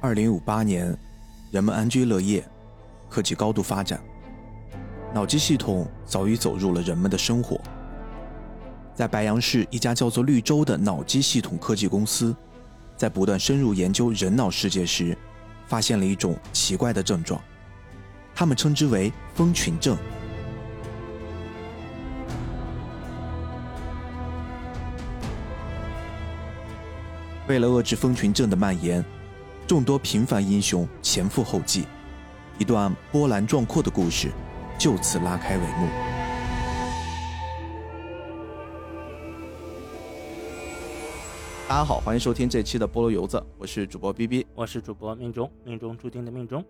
二零五八年，人们安居乐业，科技高度发展，脑机系统早已走入了人们的生活。在白杨市一家叫做绿洲的脑机系统科技公司，在不断深入研究人脑世界时，发现了一种奇怪的症状，他们称之为蜂群症。为了遏制蜂群症的蔓延，众多平凡英雄前赴后继，一段波澜壮阔的故事就此拉开帷幕。大家好，欢迎收听这期的菠萝油子，我是主播 B B，我是主播命中，命中注定的命中。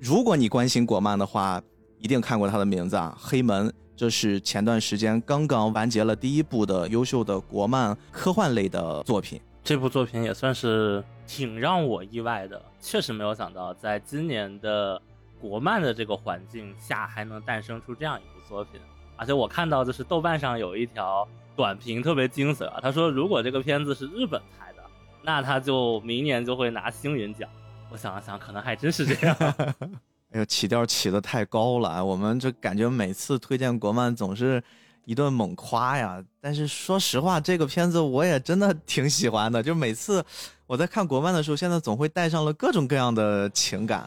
如果你关心国漫的话，一定看过他的名字啊，《黑门》，这是前段时间刚刚完结了第一部的优秀的国漫科幻类的作品。这部作品也算是挺让我意外的，确实没有想到，在今年的国漫的这个环境下，还能诞生出这样一部作品。而且我看到就是豆瓣上有一条短评特别精髓啊，他说如果这个片子是日本拍的，那他就明年就会拿星云奖。我想了想，可能还真是这样。哎呦，起调起的太高了，我们这感觉每次推荐国漫总是。一顿猛夸呀！但是说实话，这个片子我也真的挺喜欢的。就每次我在看国漫的时候，现在总会带上了各种各样的情感。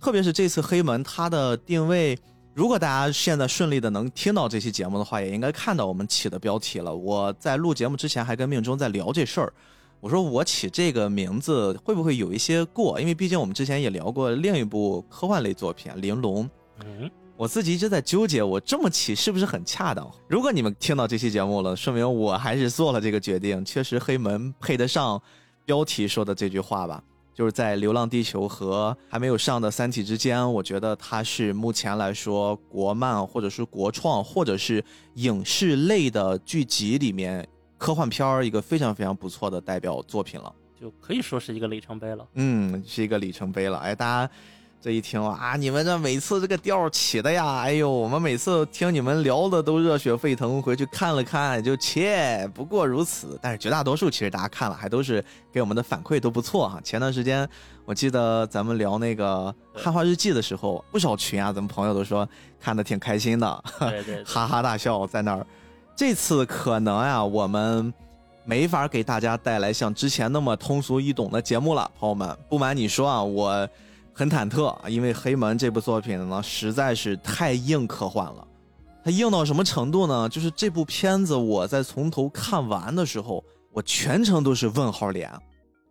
特别是这次黑门，它的定位，如果大家现在顺利的能听到这期节目的话，也应该看到我们起的标题了。我在录节目之前还跟命中在聊这事儿，我说我起这个名字会不会有一些过？因为毕竟我们之前也聊过另一部科幻类作品《玲珑》。嗯。我自己一直在纠结，我这么起是不是很恰当？如果你们听到这期节目了，说明我还是做了这个决定。确实，黑门配得上标题说的这句话吧？就是在《流浪地球》和还没有上的《三体》之间，我觉得它是目前来说国漫或者是国创或者是影视类的剧集里面科幻片儿一个非常非常不错的代表作品了，就可以说是一个里程碑了。嗯，是一个里程碑了。哎，大家。这一听啊，你们这每次这个调起的呀，哎呦，我们每次听你们聊的都热血沸腾，回去看了看就切，不过如此。但是绝大多数其实大家看了还都是给我们的反馈都不错哈。前段时间我记得咱们聊那个《汉化日记》的时候，不少群啊，咱们朋友都说看的挺开心的，对对，哈哈大笑在那儿。这次可能呀，我们没法给大家带来像之前那么通俗易懂的节目了，朋友们。不瞒你说啊，我。很忐忑，因为《黑门》这部作品呢，实在是太硬科幻了。它硬到什么程度呢？就是这部片子我在从头看完的时候，我全程都是问号脸。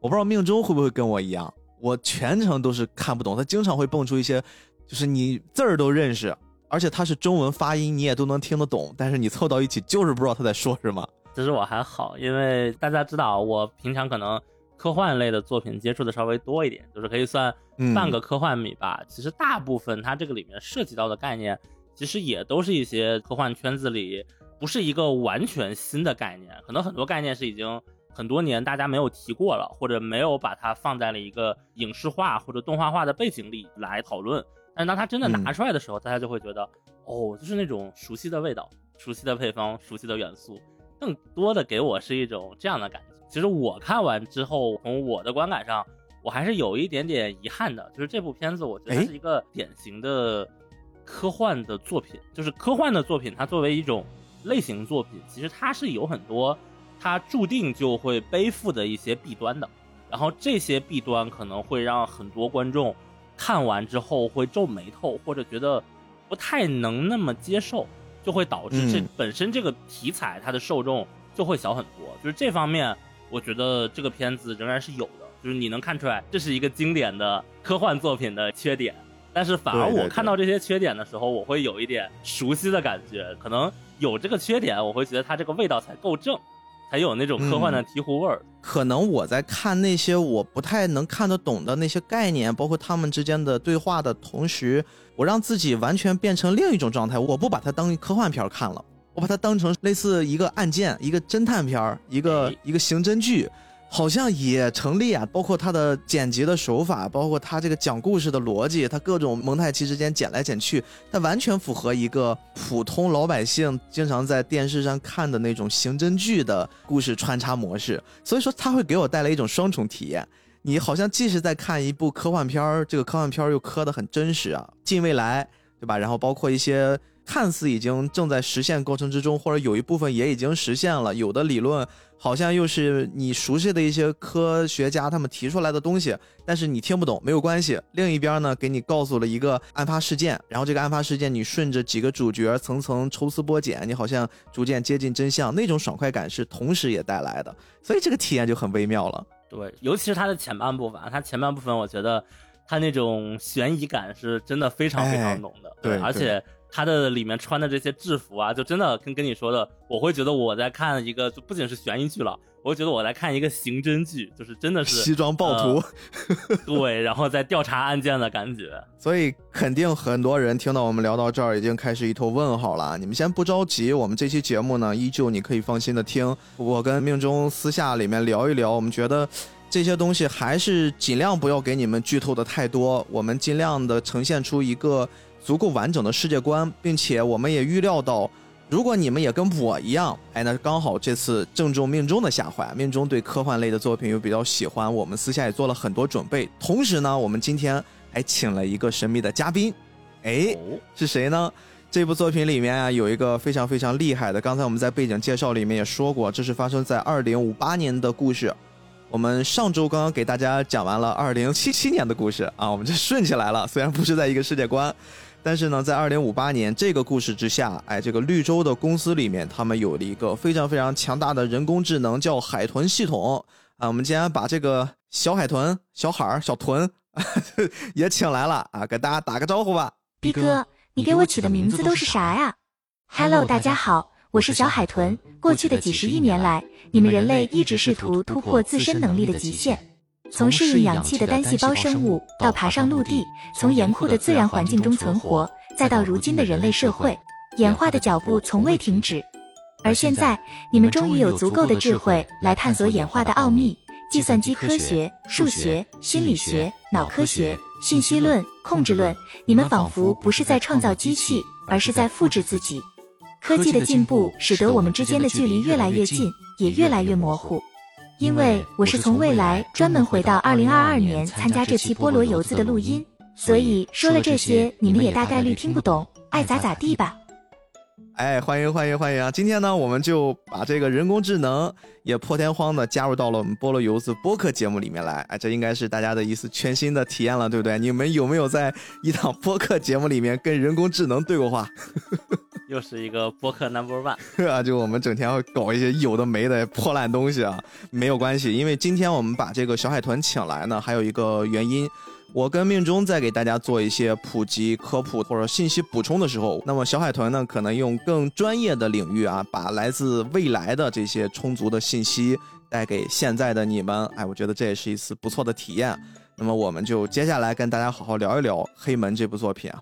我不知道命中会不会跟我一样，我全程都是看不懂。它经常会蹦出一些，就是你字儿都认识，而且它是中文发音，你也都能听得懂，但是你凑到一起就是不知道他在说什么。其实我还好，因为大家知道我平常可能。科幻类的作品接触的稍微多一点，就是可以算半个科幻迷吧。其实大部分它这个里面涉及到的概念，其实也都是一些科幻圈子里不是一个完全新的概念。可能很多概念是已经很多年大家没有提过了，或者没有把它放在了一个影视化或者动画化的背景里来讨论。但是当它真的拿出来的时候，大家就会觉得，哦，就是那种熟悉的味道、熟悉的配方、熟悉的元素，更多的给我是一种这样的感觉。其实我看完之后，从我的观感上，我还是有一点点遗憾的。就是这部片子，我觉得是一个典型的科幻的作品。就是科幻的作品，它作为一种类型作品，其实它是有很多它注定就会背负的一些弊端的。然后这些弊端可能会让很多观众看完之后会皱眉头，或者觉得不太能那么接受，就会导致这本身这个题材它的受众就会小很多。就是这方面。我觉得这个片子仍然是有的，就是你能看出来这是一个经典的科幻作品的缺点，但是反而我看到这些缺点的时候，我会有一点熟悉的感觉。可能有这个缺点，我会觉得它这个味道才够正，才有那种科幻的醍醐味儿。可能我在看那些我不太能看得懂的那些概念，包括他们之间的对话的同时，我让自己完全变成另一种状态，我不把它当科幻片看了。我把它当成类似一个案件、一个侦探片儿、一个一个刑侦剧，好像也成立啊。包括它的剪辑的手法，包括它这个讲故事的逻辑，它各种蒙太奇之间剪来剪去，它完全符合一个普通老百姓经常在电视上看的那种刑侦剧的故事穿插模式。所以说，它会给我带来一种双重体验。你好像既是在看一部科幻片儿，这个科幻片儿又磕得很真实啊，近未来，对吧？然后包括一些。看似已经正在实现过程之中，或者有一部分也已经实现了。有的理论好像又是你熟悉的一些科学家他们提出来的东西，但是你听不懂，没有关系。另一边呢，给你告诉了一个案发事件，然后这个案发事件你顺着几个主角层层抽丝剥茧，你好像逐渐接近真相，那种爽快感是同时也带来的，所以这个体验就很微妙了。对，尤其是它的前半部分，它前半部分我觉得它那种悬疑感是真的非常非常浓的，对，而且。他的里面穿的这些制服啊，就真的跟跟你说的，我会觉得我在看一个，就不仅是悬疑剧了，我会觉得我在看一个刑侦剧，就是真的是西装暴徒，对，然后在调查案件的感觉。所以肯定很多人听到我们聊到这儿，已经开始一头问号了。你们先不着急，我们这期节目呢，依旧你可以放心的听。我跟命中私下里面聊一聊，我们觉得这些东西还是尽量不要给你们剧透的太多，我们尽量的呈现出一个。足够完整的世界观，并且我们也预料到，如果你们也跟我一样，哎，那刚好这次正中命中的下怀，命中对科幻类的作品又比较喜欢，我们私下也做了很多准备。同时呢，我们今天还请了一个神秘的嘉宾，哎，是谁呢？这部作品里面啊，有一个非常非常厉害的，刚才我们在背景介绍里面也说过，这是发生在二零五八年的故事。我们上周刚刚给大家讲完了二零七七年的故事啊，我们就顺起来了，虽然不是在一个世界观。但是呢，在二零五八年这个故事之下，哎，这个绿洲的公司里面，他们有了一个非常非常强大的人工智能，叫海豚系统啊。我们今天把这个小海豚、小海儿、小豚 也请来了啊，给大家打个招呼吧。逼哥，你给我起的名字都是啥呀？Hello，大家好，我是小海豚。过去的几十亿年来，你们人类一直试图突破自身能力的极限。从适应氧气的单细胞生物，到爬上陆地，从严酷的自然环境中存活，再到如今的人类社会，演化的脚步从未停止。而现在，你们终于有足够的智慧来探索演化的奥秘。计算机科学、数学、心理学、脑科学、信息论、控制论，你们仿佛不是在创造机器，而是在复制自己。科技的进步使得我们之间的距离越来越近，也越来越模糊。因为我是从未来专门回到二零二二年参加这期菠萝游子的录音，所以说了这些你们也大概率听不懂，爱咋咋地吧。哎，欢迎欢迎欢迎啊！今天呢，我们就把这个人工智能也破天荒的加入到了我们菠萝游子播客节目里面来。哎，这应该是大家的一次全新的体验了，对不对？你们有没有在一档播客节目里面跟人工智能对过话？又是一个播客 number one 啊！就我们整天要搞一些有的没的破烂东西啊，没有关系，因为今天我们把这个小海豚请来呢，还有一个原因，我跟命中在给大家做一些普及科普或者信息补充的时候，那么小海豚呢，可能用更专业的领域啊，把来自未来的这些充足的信息带给现在的你们。哎，我觉得这也是一次不错的体验。那么我们就接下来跟大家好好聊一聊《黑门》这部作品啊。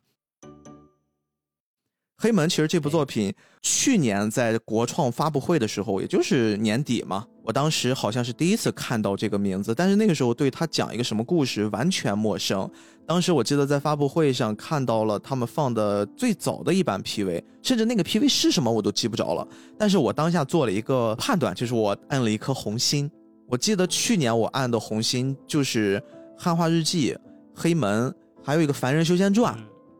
黑门其实这部作品去年在国创发布会的时候，也就是年底嘛，我当时好像是第一次看到这个名字，但是那个时候对他讲一个什么故事完全陌生。当时我记得在发布会上看到了他们放的最早的一版 PV，甚至那个 PV 是什么我都记不着了。但是我当下做了一个判断，就是我按了一颗红心。我记得去年我按的红心就是《汉化日记》、《黑门》，还有一个《凡人修仙传》。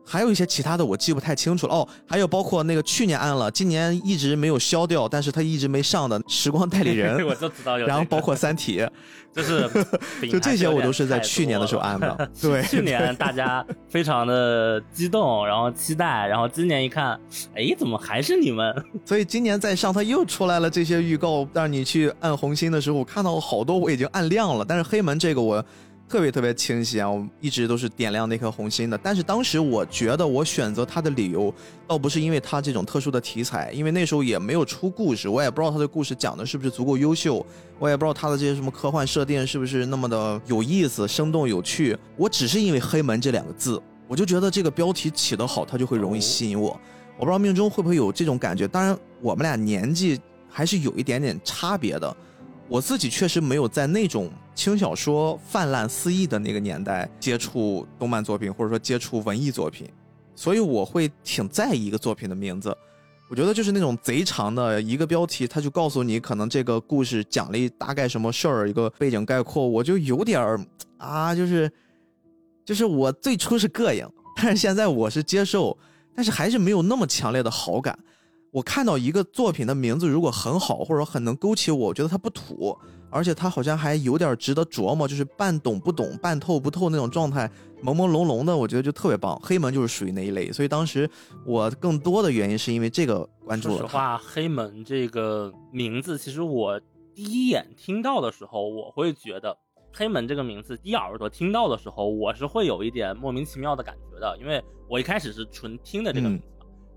还有一些其他的我记不太清楚了哦，还有包括那个去年按了，今年一直没有消掉，但是他一直没上的时光代理人，我就知道有。然后包括三体，就是 就这些我都是在去年的时候按的。对，去年大家非常的激动，然后期待，然后今年一看，哎，怎么还是你们？所以今年再上，他又出来了这些预告，让你去按红心的时候，我看到好多我已经按亮了，但是黑门这个我。特别特别清晰啊！我一直都是点亮那颗红心的。但是当时我觉得我选择它的理由，倒不是因为它这种特殊的题材，因为那时候也没有出故事，我也不知道它的故事讲的是不是足够优秀，我也不知道它的这些什么科幻设定是不是那么的有意思、生动有趣。我只是因为“黑门”这两个字，我就觉得这个标题起得好，它就会容易吸引我。我不知道命中会不会有这种感觉。当然，我们俩年纪还是有一点点差别的。我自己确实没有在那种轻小说泛滥肆意的那个年代接触动漫作品，或者说接触文艺作品，所以我会挺在意一个作品的名字。我觉得就是那种贼长的一个标题，他就告诉你可能这个故事讲了一大概什么事儿，一个背景概括，我就有点儿啊，就是就是我最初是膈应，但是现在我是接受，但是还是没有那么强烈的好感。我看到一个作品的名字如果很好，或者很能勾起我，我觉得它不土，而且它好像还有点值得琢磨，就是半懂不懂、半透不透那种状态。朦朦胧胧的，我觉得就特别棒。黑门就是属于那一类，所以当时我更多的原因是因为这个关注了。说实话，黑门这个名字，其实我第一眼听到的时候，我会觉得黑门这个名字，第一耳朵听到的时候，我是会有一点莫名其妙的感觉的，因为我一开始是纯听的这个名字，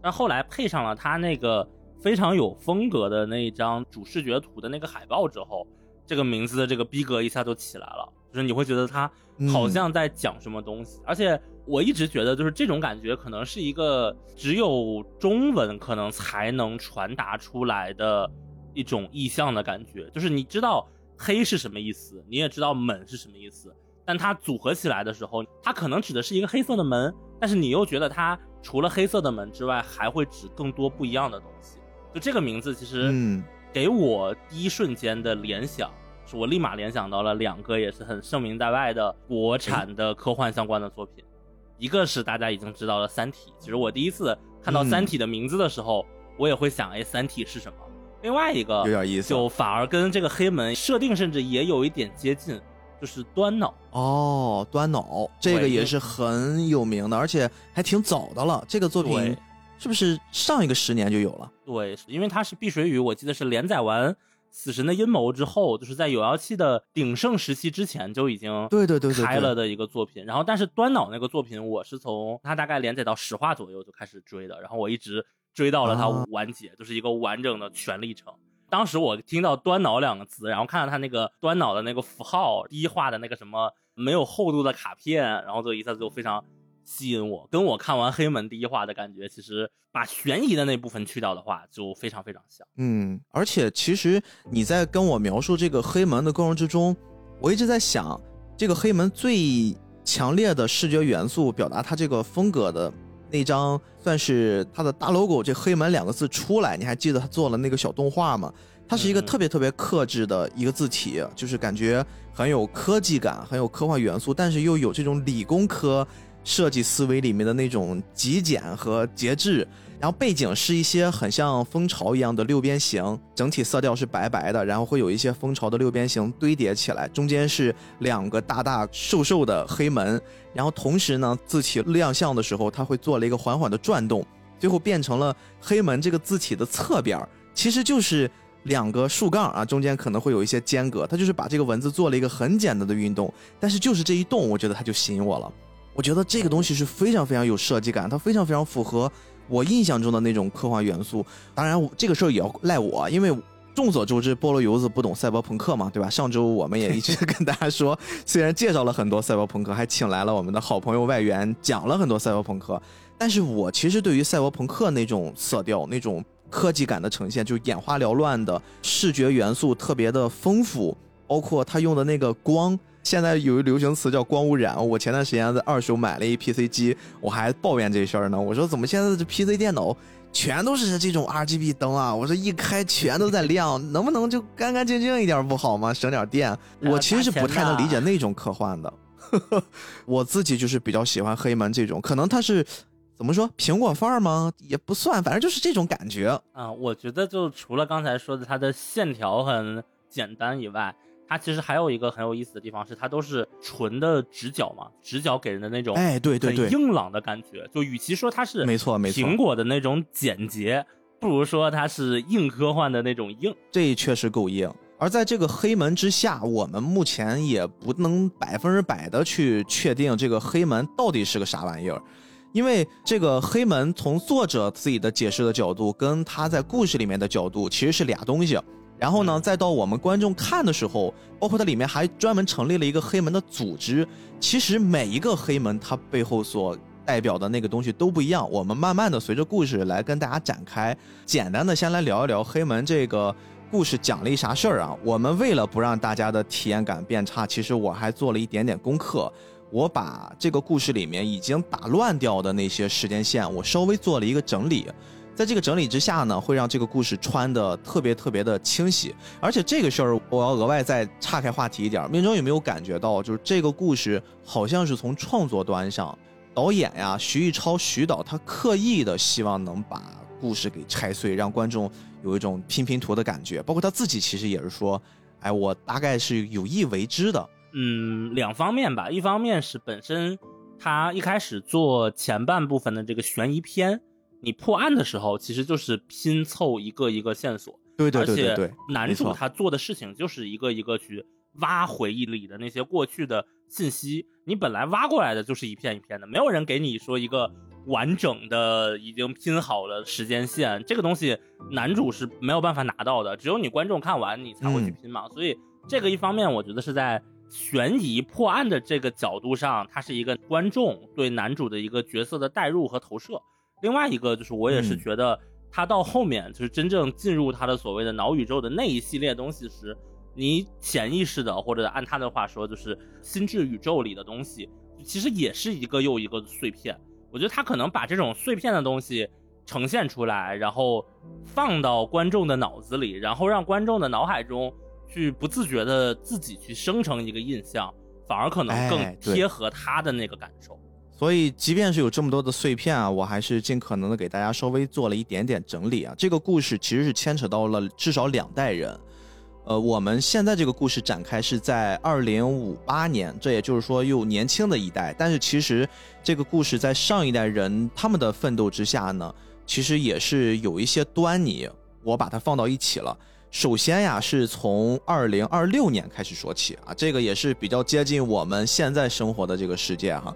但后来配上了他那个非常有风格的那一张主视觉图的那个海报之后，这个名字的这个逼格一下就起来了。就是你会觉得他好像在讲什么东西，而且我一直觉得就是这种感觉可能是一个只有中文可能才能传达出来的一种意象的感觉。就是你知道黑是什么意思，你也知道门是什么意思，但它组合起来的时候，它可能指的是一个黑色的门，但是你又觉得它除了黑色的门之外，还会指更多不一样的东西。就这个名字其实给我第一瞬间的联想。是我立马联想到了两个也是很盛名在外的国产的科幻相关的作品，一个是大家已经知道了《三体》。其实我第一次看到《三体》的名字的时候，我也会想，哎，《三体》是什么？另外一个有点意思，就反而跟这个黑门设定甚至也有一点接近，就是端脑。哦，端脑这个也是很有名的，而且还挺早的了。这个作品是不是上一个十年就有了？对，因为它是碧水雨，我记得是连载完。死神的阴谋之后，就是在有妖气的鼎盛时期之前就已经对对对开了的一个作品。然后，但是端脑那个作品，我是从它大概连载到十话左右就开始追的，然后我一直追到了它完结，就是一个完整的全历程。当时我听到端脑两个字，然后看到他那个端脑的那个符号，第一画的那个什么没有厚度的卡片，然后就一下子就非常。吸引我，跟我看完黑门第一话的感觉，其实把悬疑的那部分去掉的话，就非常非常像。嗯，而且其实你在跟我描述这个黑门的过程之中，我一直在想，这个黑门最强烈的视觉元素，表达它这个风格的那张，算是它的大 logo，这黑门两个字出来，你还记得他做了那个小动画吗？它是一个特别特别克制的一个字体，就是感觉很有科技感，很有科幻元素，但是又有这种理工科。设计思维里面的那种极简和节制，然后背景是一些很像蜂巢一样的六边形，整体色调是白白的，然后会有一些蜂巢的六边形堆叠起来，中间是两个大大瘦瘦的黑门，然后同时呢，字体亮相的时候，它会做了一个缓缓的转动，最后变成了黑门这个字体的侧边，其实就是两个竖杠啊，中间可能会有一些间隔，它就是把这个文字做了一个很简单的运动，但是就是这一动，我觉得它就吸引我了。我觉得这个东西是非常非常有设计感，它非常非常符合我印象中的那种科幻元素。当然，这个事儿也要赖我，因为众所周知，菠萝油子不懂赛博朋克嘛，对吧？上周我们也一直跟大家说，虽然介绍了很多赛博朋克，还请来了我们的好朋友外援讲了很多赛博朋克，但是我其实对于赛博朋克那种色调、那种科技感的呈现，就眼花缭乱的视觉元素特别的丰富，包括他用的那个光。现在有一流行词叫光污染。我前段时间在二手买了一 PC 机，我还抱怨这事儿呢。我说怎么现在这 PC 电脑全都是这种 RGB 灯啊？我说一开全都在亮，能不能就干干净净一点不好吗？省点电。我其实是不太能理解那种科幻的。我自己就是比较喜欢黑门这种，可能它是怎么说苹果范儿吗？也不算，反正就是这种感觉啊。我觉得就除了刚才说的它的线条很简单以外。它其实还有一个很有意思的地方，是它都是纯的直角嘛，直角给人的那种哎，对对对，硬朗的感觉。就与其说它是没错没错苹果的那种简洁，不如说它是硬科幻的那种硬。这确实够硬。而在这个黑门之下，我们目前也不能百分之百的去确定这个黑门到底是个啥玩意儿，因为这个黑门从作者自己的解释的角度，跟他在故事里面的角度其实是俩东西。然后呢，再到我们观众看的时候，包括它里面还专门成立了一个黑门的组织。其实每一个黑门，它背后所代表的那个东西都不一样。我们慢慢的随着故事来跟大家展开。简单的先来聊一聊黑门这个故事讲了一啥事儿啊？我们为了不让大家的体验感变差，其实我还做了一点点功课。我把这个故事里面已经打乱掉的那些时间线，我稍微做了一个整理。在这个整理之下呢，会让这个故事穿的特别特别的清晰。而且这个事儿，我要额外再岔开话题一点，命中有没有感觉到，就是这个故事好像是从创作端上，导演呀徐艺超徐导他刻意的希望能把故事给拆碎，让观众有一种拼拼图的感觉。包括他自己其实也是说，哎，我大概是有意为之的。嗯，两方面吧，一方面是本身他一开始做前半部分的这个悬疑片。你破案的时候，其实就是拼凑一个一个线索，对对对对对。男主他做的事情就是一个一个去挖回忆里的那些过去的信息。你本来挖过来的就是一片一片的，没有人给你说一个完整的已经拼好了时间线。这个东西男主是没有办法拿到的，只有你观众看完你才会去拼嘛。所以这个一方面，我觉得是在悬疑破案的这个角度上，它是一个观众对男主的一个角色的代入和投射。另外一个就是，我也是觉得他到后面就是真正进入他的所谓的脑宇宙的那一系列东西时，你潜意识的或者按他的话说，就是心智宇宙里的东西，其实也是一个又一个碎片。我觉得他可能把这种碎片的东西呈现出来，然后放到观众的脑子里，然后让观众的脑海中去不自觉的自己去生成一个印象，反而可能更贴合他的那个感受。所以，即便是有这么多的碎片啊，我还是尽可能的给大家稍微做了一点点整理啊。这个故事其实是牵扯到了至少两代人。呃，我们现在这个故事展开是在二零五八年，这也就是说又年轻的一代。但是其实这个故事在上一代人他们的奋斗之下呢，其实也是有一些端倪。我把它放到一起了。首先呀，是从二零二六年开始说起啊，这个也是比较接近我们现在生活的这个世界哈。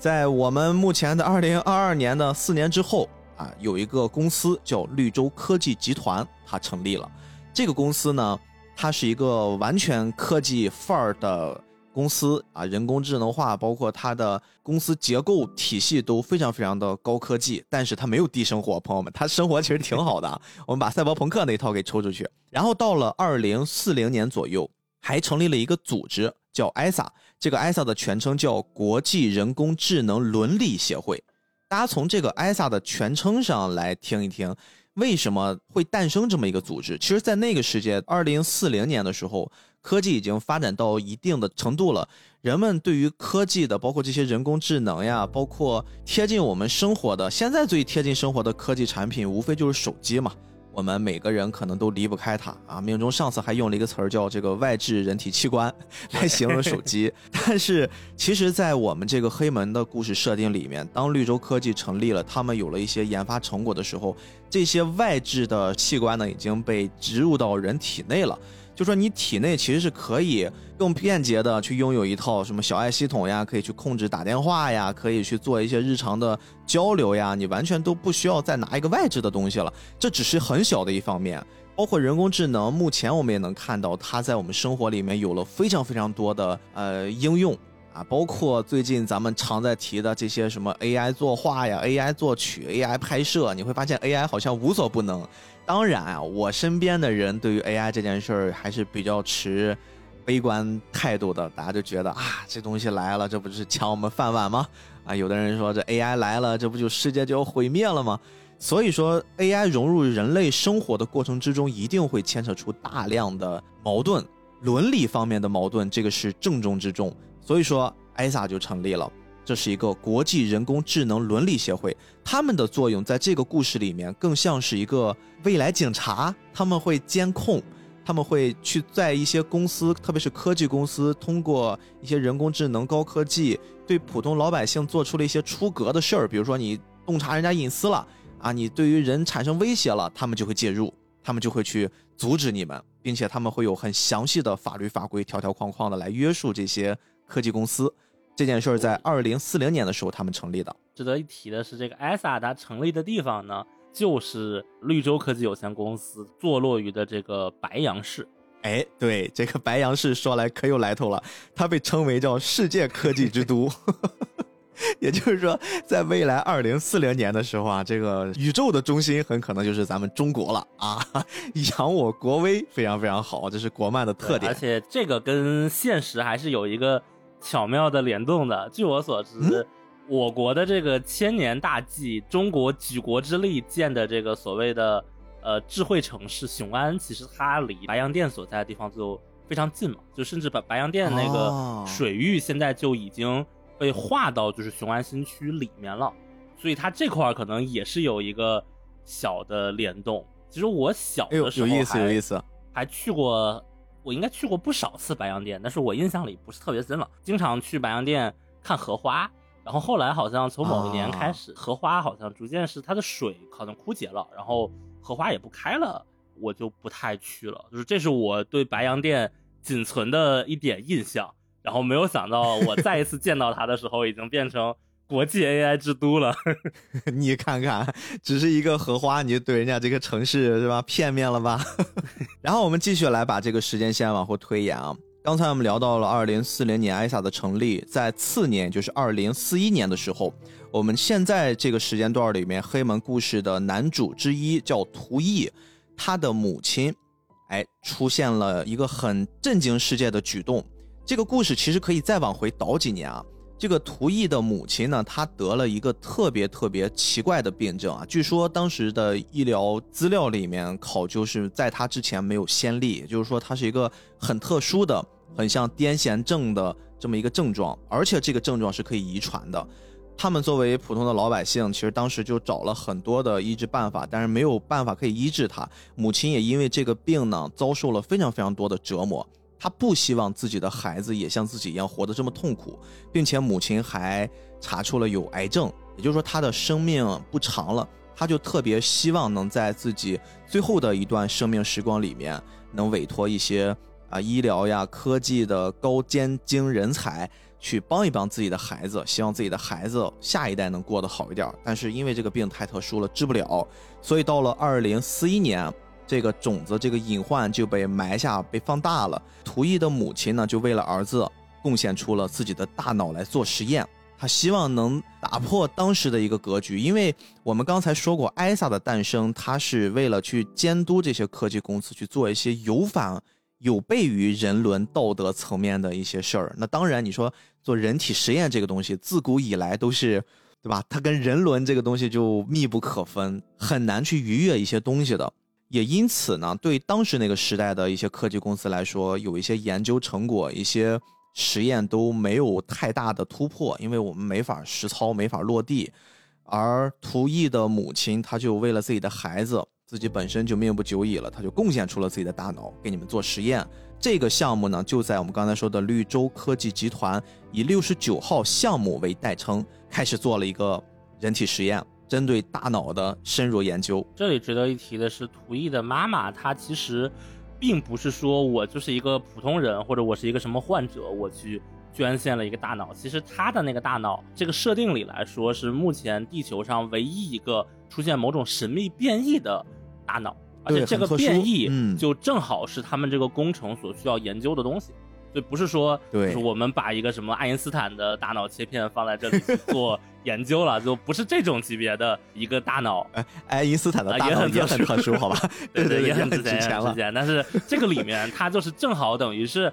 在我们目前的二零二二年的四年之后啊，有一个公司叫绿洲科技集团，它成立了。这个公司呢，它是一个完全科技范儿的公司啊，人工智能化，包括它的公司结构体系都非常非常的高科技。但是它没有低生活，朋友们，它生活其实挺好的。我们把赛博朋克那一套给抽出去，然后到了二零四零年左右，还成立了一个组织。叫 ISA，这个 ISA 的全称叫国际人工智能伦理协会。大家从这个 ISA 的全称上来听一听，为什么会诞生这么一个组织？其实，在那个世界，二零四零年的时候，科技已经发展到一定的程度了，人们对于科技的，包括这些人工智能呀，包括贴近我们生活的，现在最贴近生活的科技产品，无非就是手机嘛。我们每个人可能都离不开它啊！命中上次还用了一个词儿叫这个外置人体器官 来形容手机，但是其实，在我们这个黑门的故事设定里面，当绿洲科技成立了，他们有了一些研发成果的时候，这些外置的器官呢已经被植入到人体内了。就说你体内其实是可以更便捷的去拥有一套什么小爱系统呀，可以去控制打电话呀，可以去做一些日常的交流呀，你完全都不需要再拿一个外置的东西了。这只是很小的一方面，包括人工智能，目前我们也能看到它在我们生活里面有了非常非常多的呃应用啊，包括最近咱们常在提的这些什么 AI 作画呀、AI 作曲、AI 拍摄，你会发现 AI 好像无所不能。当然啊，我身边的人对于 AI 这件事儿还是比较持悲观态度的。大家就觉得啊，这东西来了，这不是抢我们饭碗吗？啊，有的人说这 AI 来了，这不就世界就要毁灭了吗？所以说，AI 融入人类生活的过程之中，一定会牵扯出大量的矛盾，伦理方面的矛盾，这个是重中之重。所以说艾萨就成立了。这是一个国际人工智能伦理协会，他们的作用在这个故事里面更像是一个未来警察，他们会监控，他们会去在一些公司，特别是科技公司，通过一些人工智能高科技对普通老百姓做出了一些出格的事儿，比如说你洞察人家隐私了啊，你对于人产生威胁了，他们就会介入，他们就会去阻止你们，并且他们会有很详细的法律法规条条框框的来约束这些科技公司。这件事儿在二零四零年的时候他们成立的。值得一提的是，这个 ISA 它成立的地方呢，就是绿洲科技有限公司坐落于的这个白杨市。哎，对，这个白杨市说来可有来头了，它被称为叫世界科技之都。也就是说，在未来二零四零年的时候啊，这个宇宙的中心很可能就是咱们中国了啊！扬我国威，非常非常好，这是国漫的特点。而且这个跟现实还是有一个。巧妙的联动的。据我所知，我国的这个千年大计，中国举国之力建的这个所谓的呃智慧城市雄安，其实它离白洋淀所在的地方就非常近嘛，就甚至把白洋淀那个水域现在就已经被划到就是雄安新区里面了，所以它这块可能也是有一个小的联动。其实我小的时候有意思有意思，还去过，我应该去过不少次白洋淀，但是我印象里不是特别深了，经常去白洋淀看荷花。然后后来好像从某一年开始，荷花好像逐渐是它的水好像枯竭了，然后荷花也不开了，我就不太去了。就是这是我对白洋淀仅存的一点印象。然后没有想到我再一次见到它的时候，已经变成国际 AI 之都了。你看看，只是一个荷花，你就对人家这个城市是吧？片面了吧？然后我们继续来把这个时间线往后推演啊。刚才我们聊到了二零四零年艾萨的成立，在次年就是二零四一年的时候，我们现在这个时间段里面黑门故事的男主之一叫图义，他的母亲，哎，出现了一个很震惊世界的举动。这个故事其实可以再往回倒几年啊。这个图义的母亲呢，她得了一个特别特别奇怪的病症啊，据说当时的医疗资料里面考究是在她之前没有先例，就是说她是一个很特殊的。很像癫痫症的这么一个症状，而且这个症状是可以遗传的。他们作为普通的老百姓，其实当时就找了很多的医治办法，但是没有办法可以医治她。母亲也因为这个病呢，遭受了非常非常多的折磨。他不希望自己的孩子也像自己一样活得这么痛苦，并且母亲还查出了有癌症，也就是说她的生命不长了。他就特别希望能在自己最后的一段生命时光里面，能委托一些。啊，医疗呀，科技的高尖精人才去帮一帮自己的孩子，希望自己的孩子下一代能过得好一点。但是因为这个病太特殊了，治不了，所以到了二零四一年，这个种子这个隐患就被埋下，被放大了。图一的母亲呢，就为了儿子贡献出了自己的大脑来做实验，他希望能打破当时的一个格局。因为我们刚才说过，艾萨的诞生，他是为了去监督这些科技公司去做一些有反。有悖于人伦道德层面的一些事儿，那当然你说做人体实验这个东西，自古以来都是，对吧？它跟人伦这个东西就密不可分，很难去逾越一些东西的。也因此呢，对当时那个时代的一些科技公司来说，有一些研究成果、一些实验都没有太大的突破，因为我们没法实操，没法落地。而图义的母亲，她就为了自己的孩子。自己本身就命不久矣了，他就贡献出了自己的大脑给你们做实验。这个项目呢，就在我们刚才说的绿洲科技集团以六十九号项目为代称，开始做了一个人体实验，针对大脑的深入研究。这里值得一提的是，图毅的妈妈，她其实并不是说我就是一个普通人，或者我是一个什么患者，我去捐献了一个大脑。其实她的那个大脑，这个设定里来说，是目前地球上唯一一个出现某种神秘变异的。大脑，而且这个变异就正好是他们这个工程所需要研究的东西，所以不是说，对，我们把一个什么爱因斯坦的大脑切片放在这里 做研究了，就不是这种级别的一个大脑。哎，爱因斯坦的大脑也很特殊，好吧？对对，也很值钱了。但是这个里面，它就是正好等于是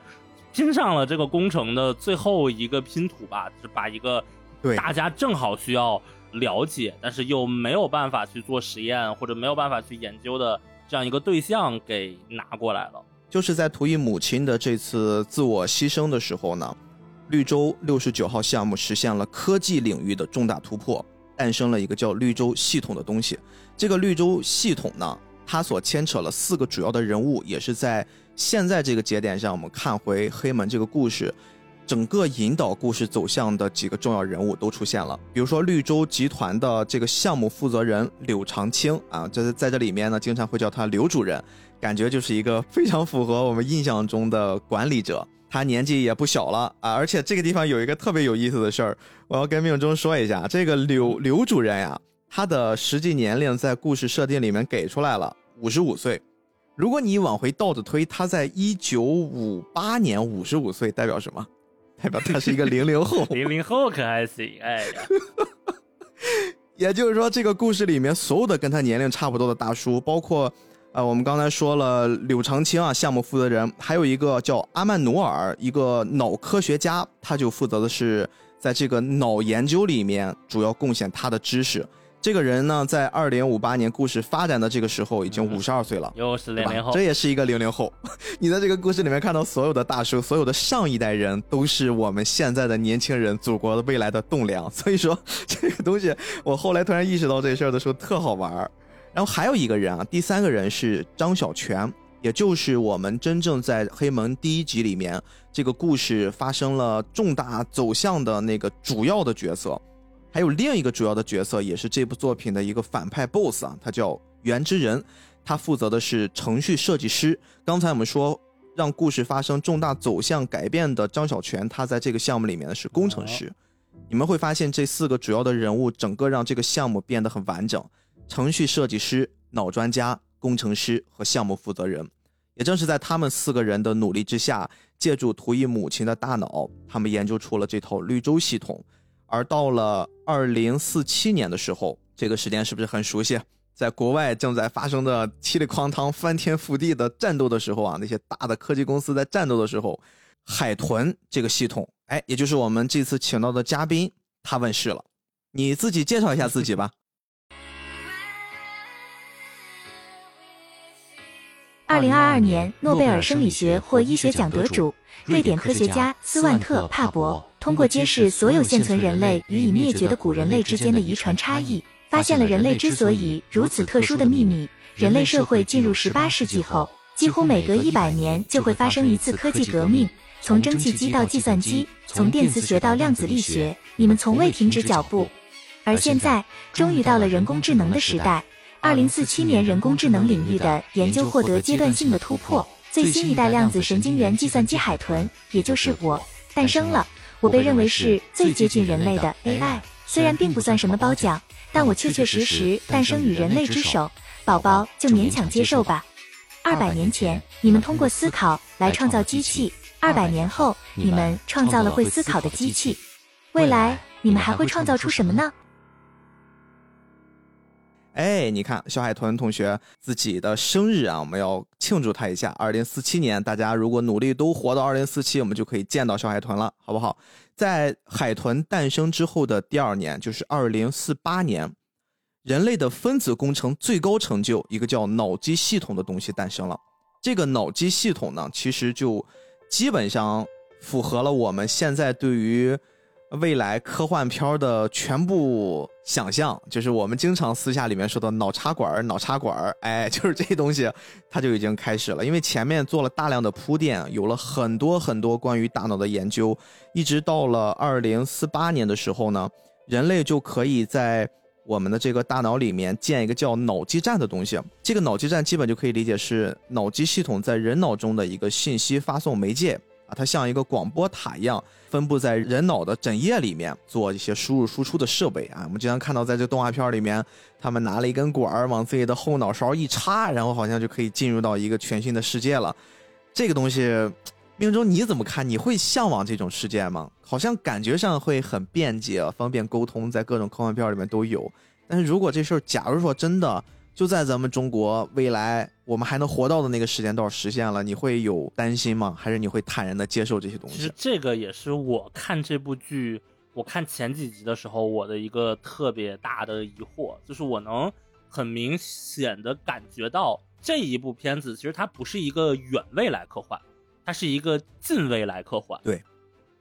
拼上了这个工程的最后一个拼图吧，是把一个大家正好需要。了解，但是又没有办法去做实验，或者没有办法去研究的这样一个对象给拿过来了。就是在图一母亲的这次自我牺牲的时候呢，绿洲六十九号项目实现了科技领域的重大突破，诞生了一个叫绿洲系统的东西。这个绿洲系统呢，它所牵扯了四个主要的人物，也是在现在这个节点上，我们看回黑门这个故事。整个引导故事走向的几个重要人物都出现了，比如说绿洲集团的这个项目负责人柳长青啊，在在这里面呢，经常会叫他刘主任，感觉就是一个非常符合我们印象中的管理者。他年纪也不小了啊，而且这个地方有一个特别有意思的事儿，我要跟命中说一下，这个刘刘主任呀，他的实际年龄在故事设定里面给出来了，五十五岁。如果你往回倒着推，他在一九五八年五十五岁，代表什么？代表他是一个零零后，零零后可还行，哎呀，也就是说，这个故事里面所有的跟他年龄差不多的大叔，包括呃，我们刚才说了柳长青啊，项目负责人，还有一个叫阿曼努尔，一个脑科学家，他就负责的是在这个脑研究里面主要贡献他的知识。这个人呢，在二零五八年故事发展的这个时候已经五十二岁了，又是零零后，这也是一个零零后。你在这个故事里面看到所有的大叔，所有的上一代人都是我们现在的年轻人，祖国的未来的栋梁。所以说，这个东西我后来突然意识到这事儿的时候特好玩儿。然后还有一个人啊，第三个人是张小泉，也就是我们真正在黑门第一集里面这个故事发生了重大走向的那个主要的角色。还有另一个主要的角色，也是这部作品的一个反派 BOSS 啊，他叫袁之仁，他负责的是程序设计师。刚才我们说让故事发生重大走向改变的张小泉，他在这个项目里面是工程师。你们会发现这四个主要的人物，整个让这个项目变得很完整。程序设计师、脑专家、工程师和项目负责人，也正是在他们四个人的努力之下，借助图一母亲的大脑，他们研究出了这套绿洲系统。而到了二零四七年的时候，这个时间是不是很熟悉？在国外正在发生的七里哐当、翻天覆地的战斗的时候啊，那些大的科技公司在战斗的时候，海豚这个系统，哎，也就是我们这次请到的嘉宾，他问世了。你自己介绍一下自己吧。二零二二年诺贝尔生理学或医学奖得主、瑞典科学家斯万特·帕博，通过揭示所有现存人类与已灭绝的古人类之间的遗传差异，发现了人类之所以如此特殊的秘密。人类社会进入十八世纪后，几乎每隔一百年就会发生一次科技革命，从蒸汽机到计算机，从电磁学到量子力学，你们从未停止脚步。而现在，终于到了人工智能的时代。二零四七年，人工智能领域的研究获得阶段性的突破，最新一代量子神经元计算机海豚，也就是我，诞生了。我被认为是最接近人类的 AI，虽然并不算什么褒奖，但我确确实实诞生于人类之手，宝宝就勉强接受吧。二百年前，你们通过思考来创造机器；二百年后，你们创造了会思考的机器。未来，你们还会创造出什么呢？哎，你看小海豚同学自己的生日啊，我们要庆祝他一下。二零四七年，大家如果努力都活到二零四七，我们就可以见到小海豚了，好不好？在海豚诞生之后的第二年，就是二零四八年，人类的分子工程最高成就，一个叫脑机系统的东西诞生了。这个脑机系统呢，其实就基本上符合了我们现在对于。未来科幻片的全部想象，就是我们经常私下里面说的脑插管脑插管哎，就是这些东西，它就已经开始了。因为前面做了大量的铺垫，有了很多很多关于大脑的研究，一直到了二零四八年的时候呢，人类就可以在我们的这个大脑里面建一个叫脑基站的东西。这个脑基站基本就可以理解是脑机系统在人脑中的一个信息发送媒介。啊，它像一个广播塔一样，分布在人脑的枕叶里面，做一些输入输出的设备啊。我们经常看到，在这动画片里面，他们拿了一根管儿往自己的后脑勺一插，然后好像就可以进入到一个全新的世界了。这个东西，命中你怎么看？你会向往这种世界吗？好像感觉上会很便捷，方便沟通，在各种科幻片里面都有。但是如果这事儿，假如说真的，就在咱们中国未来，我们还能活到的那个时间段实现了，你会有担心吗？还是你会坦然的接受这些东西？其实这个也是我看这部剧，我看前几集的时候，我的一个特别大的疑惑，就是我能很明显的感觉到这一部片子其实它不是一个远未来科幻，它是一个近未来科幻。对，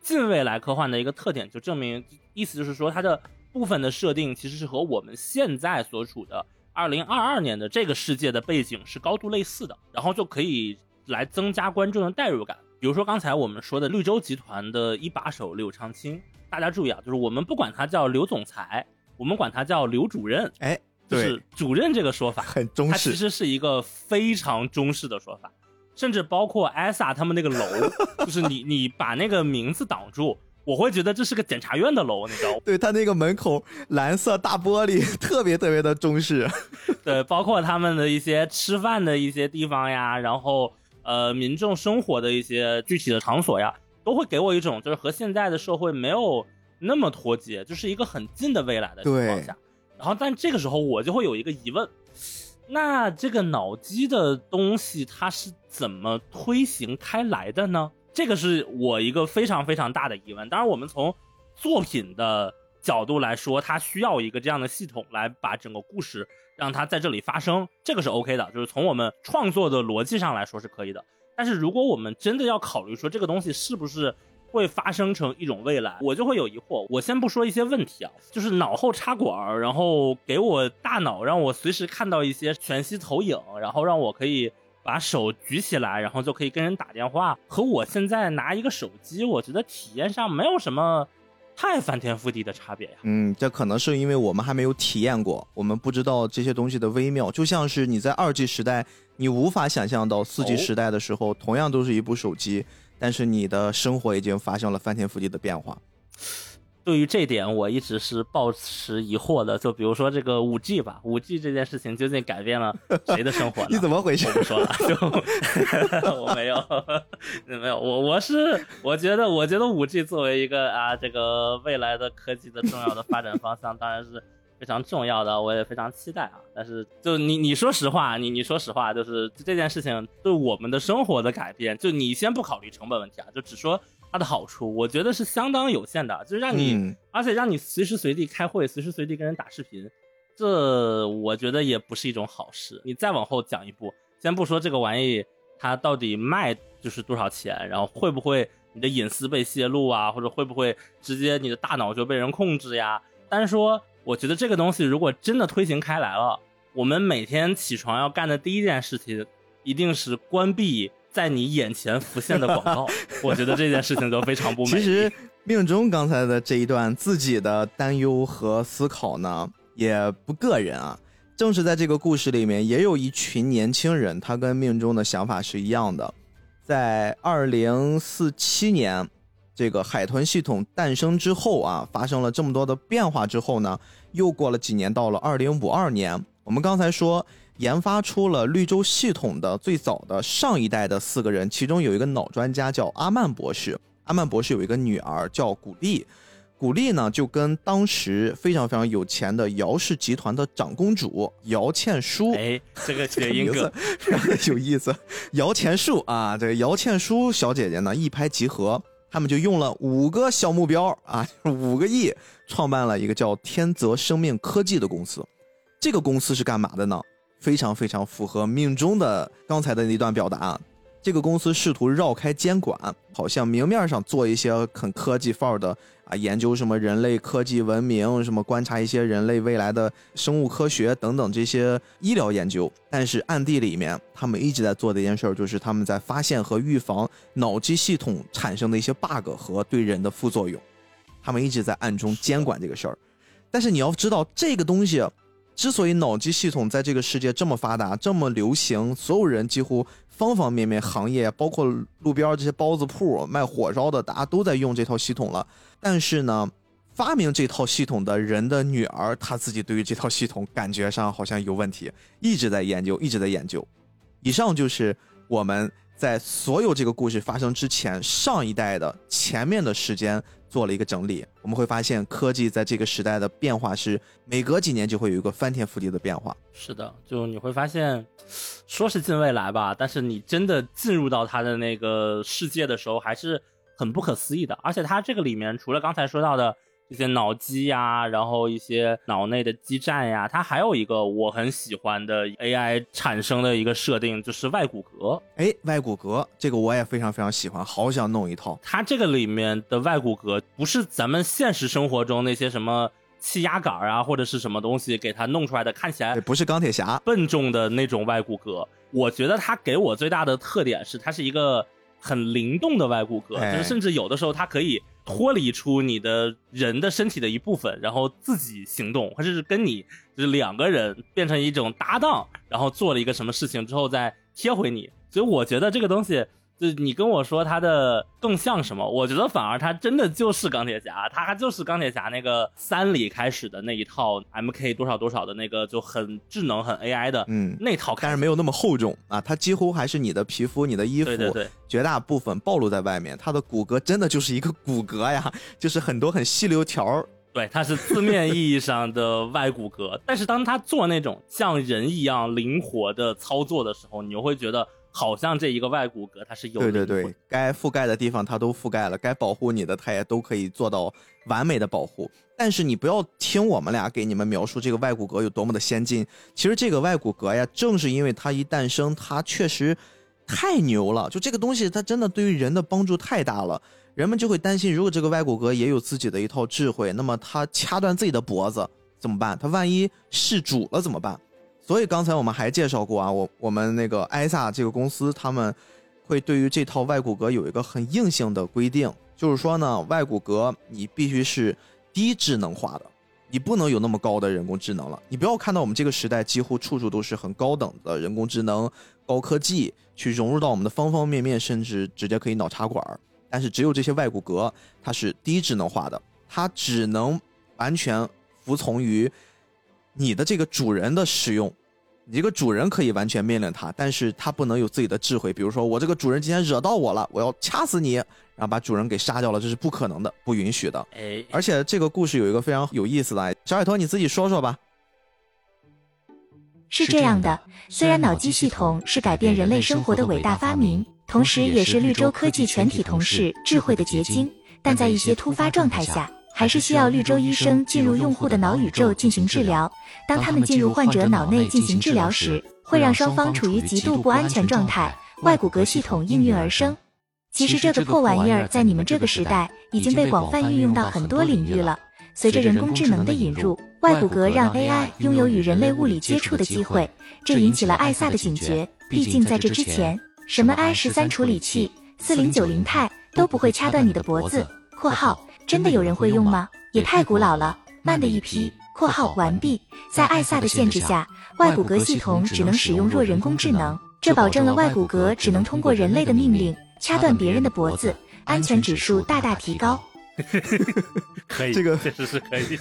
近未来科幻的一个特点就证明，意思就是说它的部分的设定其实是和我们现在所处的。二零二二年的这个世界的背景是高度类似的，然后就可以来增加观众的代入感。比如说刚才我们说的绿洲集团的一把手柳长青，大家注意啊，就是我们不管他叫刘总裁，我们管他叫刘主任，哎，就是主任这个说法很中式，它其实是一个非常中式的说法，甚至包括艾萨他们那个楼，就是你你把那个名字挡住。我会觉得这是个检察院的楼，你知道吗？对他那个门口蓝色大玻璃，特别特别的中式。对，包括他们的一些吃饭的一些地方呀，然后呃，民众生活的一些具体的场所呀，都会给我一种就是和现在的社会没有那么脱节，就是一个很近的未来的情况下。然后，但这个时候我就会有一个疑问，那这个脑机的东西它是怎么推行开来的呢？这个是我一个非常非常大的疑问。当然，我们从作品的角度来说，它需要一个这样的系统来把整个故事让它在这里发生，这个是 OK 的，就是从我们创作的逻辑上来说是可以的。但是如果我们真的要考虑说这个东西是不是会发生成一种未来，我就会有疑惑。我先不说一些问题啊，就是脑后插管，然后给我大脑让我随时看到一些全息投影，然后让我可以把手举起来，然后就可以跟人打电话，和我现在拿一个手机，我觉得体验上没有什么太翻天覆地的差别呀。嗯，这可能是因为我们还没有体验过，我们不知道这些东西的微妙，就像是你在二 G 时代。你无法想象到四 G 时代的时候，同样都是一部手机，但是你的生活已经发生了翻天覆地的变化。对于这点，我一直是抱持疑惑的。就比如说这个五 G 吧，五 G 这件事情究竟改变了谁的生活呢？你怎么回事？我不说了，就 我没有，没有，我我是我觉得，我觉得五 G 作为一个啊这个未来的科技的重要的发展方向，当然是。非常重要的，我也非常期待啊！但是，就你你说实话，你你说实话，就是这件事情对我们的生活的改变，就你先不考虑成本问题啊，就只说它的好处，我觉得是相当有限的，就是让你，而且让你随时随地开会，随时随地跟人打视频，这我觉得也不是一种好事。你再往后讲一步，先不说这个玩意它到底卖就是多少钱，然后会不会你的隐私被泄露啊，或者会不会直接你的大脑就被人控制呀？单说。我觉得这个东西如果真的推行开来了，我们每天起床要干的第一件事情，一定是关闭在你眼前浮现的广告。我觉得这件事情就非常不美。其实命中刚才的这一段自己的担忧和思考呢，也不个人啊。正是在这个故事里面，也有一群年轻人，他跟命中的想法是一样的。在二零四七年。这个海豚系统诞生之后啊，发生了这么多的变化之后呢，又过了几年，到了二零五二年，我们刚才说研发出了绿洲系统的最早的上一代的四个人，其中有一个脑专家叫阿曼博士，阿曼博士有一个女儿叫古丽，古丽呢就跟当时非常非常有钱的姚氏集团的长公主姚倩淑，哎，这个谐音梗非常的有意思，姚倩树啊，这个姚倩淑小姐姐呢一拍即合。他们就用了五个小目标啊，五个亿，创办了一个叫天泽生命科技的公司。这个公司是干嘛的呢？非常非常符合命中的刚才的那段表达。这个公司试图绕开监管，好像明面上做一些很科技范儿的啊，研究什么人类科技文明，什么观察一些人类未来的生物科学等等这些医疗研究。但是暗地里面，他们一直在做的一件事，就是他们在发现和预防脑机系统产生的一些 bug 和对人的副作用。他们一直在暗中监管这个事儿。但是你要知道，这个东西之所以脑机系统在这个世界这么发达、这么流行，所有人几乎。方方面面行业，包括路边这些包子铺卖火烧的，大家都在用这套系统了。但是呢，发明这套系统的人的女儿，她自己对于这套系统感觉上好像有问题，一直在研究，一直在研究。以上就是我们在所有这个故事发生之前，上一代的前面的时间。做了一个整理，我们会发现科技在这个时代的变化是每隔几年就会有一个翻天覆地的变化。是的，就你会发现，说是近未来吧，但是你真的进入到它的那个世界的时候，还是很不可思议的。而且它这个里面除了刚才说到的。一些脑机呀，然后一些脑内的基站呀，它还有一个我很喜欢的 AI 产生的一个设定，就是外骨骼。哎，外骨骼这个我也非常非常喜欢，好想弄一套。它这个里面的外骨骼不是咱们现实生活中那些什么气压杆啊，或者是什么东西给它弄出来的，看起来不是钢铁侠笨重的那种外骨骼。我觉得它给我最大的特点是，它是一个很灵动的外骨骼，就是甚至有的时候它可以。脱离出你的人的身体的一部分，然后自己行动，或者是跟你就是两个人变成一种搭档，然后做了一个什么事情之后再贴回你。所以我觉得这个东西。就你跟我说他的更像什么？我觉得反而他真的就是钢铁侠，他就是钢铁侠那个三里开始的那一套 M K 多少多少的那个就很智能很 A I 的，嗯，那套，但是没有那么厚重啊，它几乎还是你的皮肤、你的衣服，对对对，绝大部分暴露在外面，它的骨骼真的就是一个骨骼呀，就是很多很细溜条对，它是字面意义上的外骨骼。但是当他做那种像人一样灵活的操作的时候，你又会觉得好像这一个外骨骼它是有对对对，该覆盖的地方它都覆盖了，该保护你的它也都可以做到完美的保护。但是你不要听我们俩给你们描述这个外骨骼有多么的先进，其实这个外骨骼呀，正是因为它一诞生，它确实太牛了。就这个东西，它真的对于人的帮助太大了。人们就会担心，如果这个外骨骼也有自己的一套智慧，那么它掐断自己的脖子怎么办？它万一弑主了怎么办？所以刚才我们还介绍过啊，我我们那个艾萨这个公司，他们会对于这套外骨骼有一个很硬性的规定，就是说呢，外骨骼你必须是低智能化的，你不能有那么高的人工智能了。你不要看到我们这个时代几乎处处都是很高等的人工智能、高科技去融入到我们的方方面面，甚至直接可以脑插管。但是只有这些外骨骼，它是低智能化的，它只能完全服从于你的这个主人的使用。你这个主人可以完全命令他，但是他不能有自己的智慧。比如说，我这个主人今天惹到我了，我要掐死你，然后把主人给杀掉了，这是不可能的，不允许的。哎，而且这个故事有一个非常有意思的，小海豚你自己说说吧。是这样的，虽然脑机系统是改变人类生活的伟大发明。同时，也是绿洲科技全体同事智慧的结晶。但在一些突发状态下，还是需要绿洲医生进入用户的脑宇宙进行治疗。当他们进入患者脑内进行治疗时，会让双方处于极度不安全状态。外骨骼系统应运而生。其实这个破玩意儿在你们这个时代已经被广泛运用到很多领域了。随着人工智能的引入，外骨骼让 AI 拥有与人类物理接触的机会，这引起了艾萨的警觉。毕竟在这之前。什么 i 十三处理器、四零九零钛都不会掐断你的脖子。（括号真的有人会用吗？也太古老了，慢的一批。）（括号完毕。）在艾萨的限制下，外骨骼系统只能使用弱人工智能，这保证了外骨骼只能通过人类的命令掐断别人的脖子，安全指数大大提高。可以，这个确实是可以。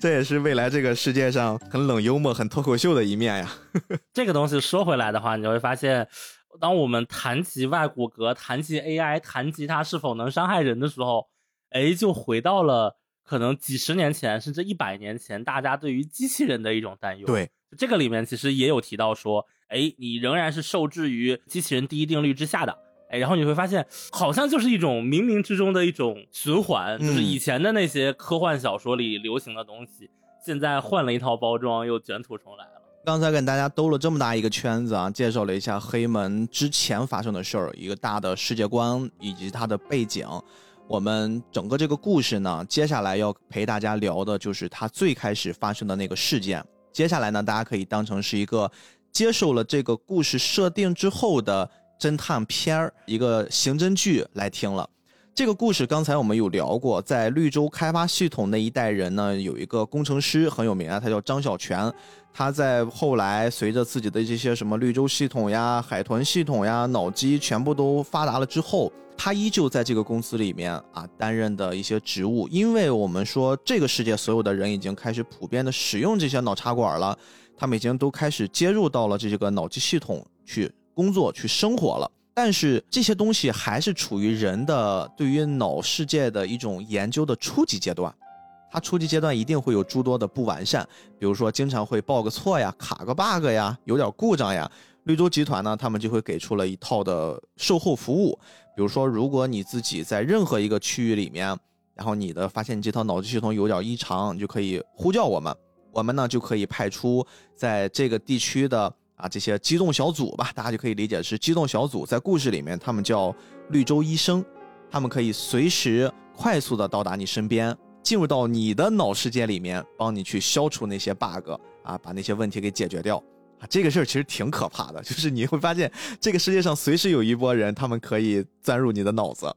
这也是未来这个世界上很冷幽默、很脱口秀的一面呀。这个东西说回来的话，你会发现，当我们谈及外骨骼、谈及 AI、谈及它是否能伤害人的时候，哎，就回到了可能几十年前甚至一百年前大家对于机器人的一种担忧。对，这个里面其实也有提到说，哎，你仍然是受制于机器人第一定律之下的。然后你会发现，好像就是一种冥冥之中的一种循环，就是以前的那些科幻小说里流行的东西，现在换了一套包装，又卷土重来了。刚才跟大家兜了这么大一个圈子啊，介绍了一下黑门之前发生的事儿，一个大的世界观以及它的背景。我们整个这个故事呢，接下来要陪大家聊的就是它最开始发生的那个事件。接下来呢，大家可以当成是一个接受了这个故事设定之后的。侦探片儿一个刑侦剧来听了，这个故事刚才我们有聊过，在绿洲开发系统那一代人呢，有一个工程师很有名啊，他叫张小泉。他在后来随着自己的这些什么绿洲系统呀、海豚系统呀、脑机全部都发达了之后，他依旧在这个公司里面啊担任的一些职务。因为我们说这个世界所有的人已经开始普遍的使用这些脑插管了，他们已经都开始接入到了这个脑机系统去。工作去生活了，但是这些东西还是处于人的对于脑世界的一种研究的初级阶段，它初级阶段一定会有诸多的不完善，比如说经常会报个错呀、卡个 bug 呀、有点故障呀。绿洲集团呢，他们就会给出了一套的售后服务，比如说如果你自己在任何一个区域里面，然后你的发现你这套脑机系统有点异常，你就可以呼叫我们，我们呢就可以派出在这个地区的。啊，这些机动小组吧，大家就可以理解是机动小组。在故事里面，他们叫绿洲医生，他们可以随时快速的到达你身边，进入到你的脑世界里面，帮你去消除那些 bug 啊，把那些问题给解决掉啊。这个事儿其实挺可怕的，就是你会发现这个世界上随时有一波人，他们可以钻入你的脑子，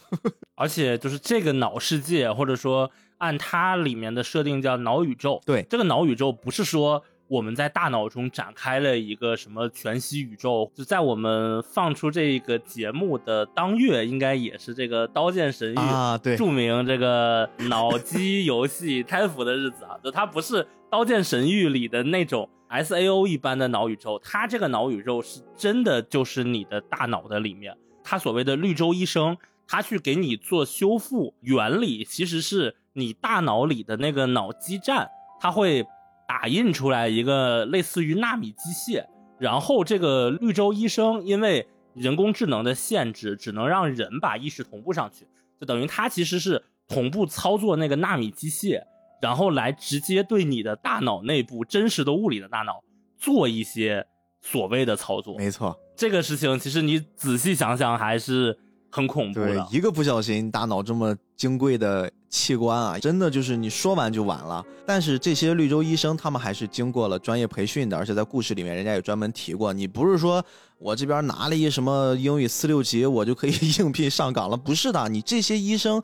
而且就是这个脑世界，或者说按它里面的设定叫脑宇宙。对，这个脑宇宙不是说。我们在大脑中展开了一个什么全息宇宙？就在我们放出这个节目的当月，应该也是这个《刀剑神域》啊，对，著名这个脑机游戏开服的日子啊。就它不是《刀剑神域》里的那种 S A O 一般的脑宇宙，它这个脑宇宙是真的就是你的大脑的里面。它所谓的绿洲医生，他去给你做修复，原理其实是你大脑里的那个脑基站，它会打印出来一个类似于纳米机械，然后这个绿洲医生因为人工智能的限制，只能让人把意识同步上去，就等于他其实是同步操作那个纳米机械，然后来直接对你的大脑内部真实的物理的大脑做一些所谓的操作。没错，这个事情其实你仔细想想还是很恐怖对，。一个不小心，大脑这么金贵的器官啊，真的就是你说完就完了。但是这些绿洲医生，他们还是经过了专业培训的，而且在故事里面，人家也专门提过，你不是说我这边拿了一什么英语四六级，我就可以 应聘上岗了，不是的，你这些医生，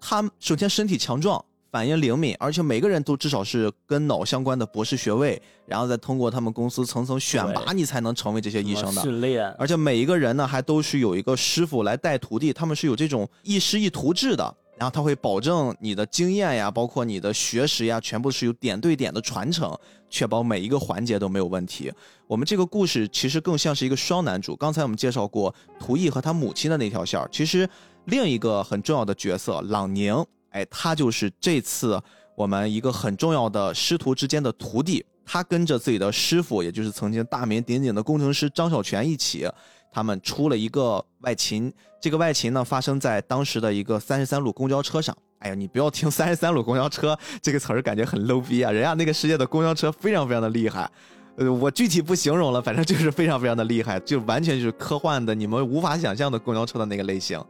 他首先身体强壮。反应灵敏，而且每个人都至少是跟脑相关的博士学位，然后再通过他们公司层层选拔，你才能成为这些医生的。训练，而且每一个人呢，还都是有一个师傅来带徒弟，他们是有这种一师一徒制的。然后他会保证你的经验呀，包括你的学识呀，全部是有点对点的传承，确保每一个环节都没有问题。我们这个故事其实更像是一个双男主。刚才我们介绍过图毅和他母亲的那条线儿，其实另一个很重要的角色朗宁，哎，他就是这次我们一个很重要的师徒之间的徒弟。他跟着自己的师傅，也就是曾经大名鼎鼎的工程师张小泉一起，他们出了一个外勤。这个外勤呢，发生在当时的一个三十三路公交车上。哎呀，你不要听三十三路公交车这个词儿，感觉很 low 逼啊！人家那个世界的公交车非常非常的厉害。呃，我具体不形容了，反正就是非常非常的厉害，就完全就是科幻的，你们无法想象的公交车的那个类型。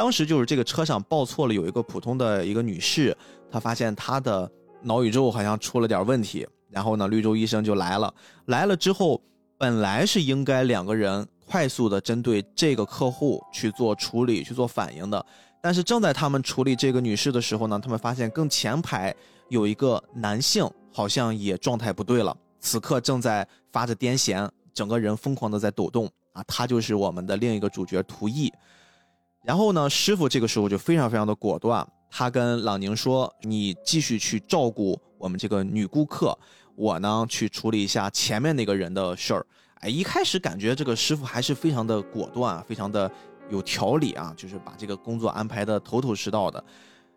当时就是这个车上报错了，有一个普通的一个女士，她发现她的脑宇宙好像出了点问题，然后呢，绿洲医生就来了。来了之后，本来是应该两个人快速的针对这个客户去做处理、去做反应的，但是正在他们处理这个女士的时候呢，他们发现更前排有一个男性好像也状态不对了，此刻正在发着癫痫，整个人疯狂的在抖动啊，他就是我们的另一个主角涂毅。然后呢，师傅这个时候就非常非常的果断，他跟朗宁说：“你继续去照顾我们这个女顾客，我呢去处理一下前面那个人的事儿。”哎，一开始感觉这个师傅还是非常的果断，非常的有条理啊，就是把这个工作安排的头头是道的。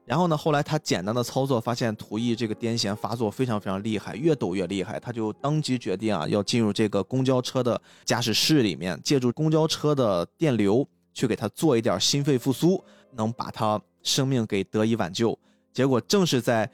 然后呢，后来他简单的操作，发现涂毅这个癫痫发作非常非常厉害，越抖越厉害，他就当即决定啊，要进入这个公交车的驾驶室里面，借助公交车的电流去给他做一点心肺复苏，能把他生命给得以挽救。结果正是在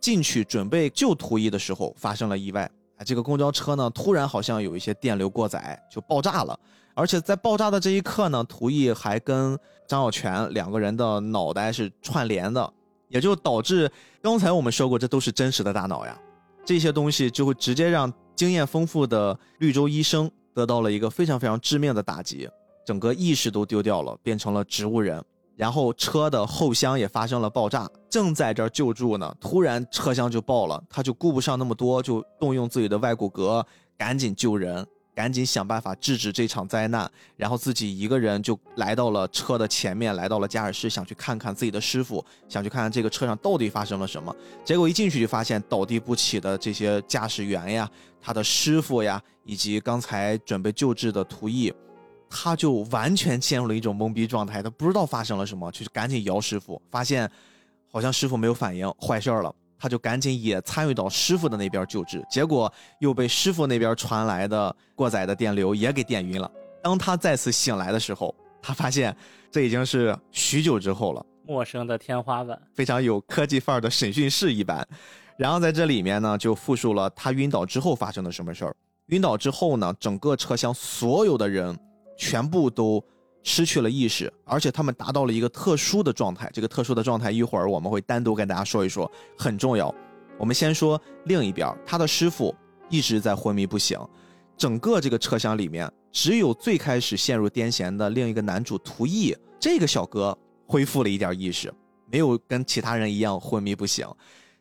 进去准备救图一的时候，发生了意外。啊，这个公交车呢，突然好像有一些电流过载，就爆炸了。而且在爆炸的这一刻呢，图一还跟张小泉两个人的脑袋是串联的，也就导致刚才我们说过，这都是真实的大脑呀。这些东西就会直接让经验丰富的绿洲医生得到了一个非常非常致命的打击，整个意识都丢掉了，变成了植物人。然后车的后箱也发生了爆炸，正在这儿救助呢，突然车厢就爆了，他就顾不上那么多，就动用自己的外骨骼，赶紧救人，赶紧想办法制止这场灾难。然后自己一个人就来到了车的前面，来到了驾驶室，想去看看自己的师傅，想去看看这个车上到底发生了什么。结果一进去就发现倒地不起的这些驾驶员呀，他的师傅呀，以及刚才准备救治的涂毅。他就完全陷入了一种懵逼状态，他不知道发生了什么，就赶紧摇师傅，发现好像师傅没有反应，坏事儿了，他就赶紧也参与到师傅的那边救治，结果又被师傅那边传来的过载的电流也给电晕了。当他再次醒来的时候，他发现这已经是许久之后了，陌生的天花板，非常有科技范儿的审讯室一般。然后在这里面呢，就复述了他晕倒之后发生的什么事儿。晕倒之后呢，整个车厢所有的人。全部都失去了意识，而且他们达到了一个特殊的状态。这个特殊的状态，一会儿我们会单独跟大家说一说，很重要。我们先说另一边，他的师傅一直在昏迷不醒。整个这个车厢里面，只有最开始陷入癫痫的另一个男主涂毅，这个小哥恢复了一点意识，没有跟其他人一样昏迷不醒。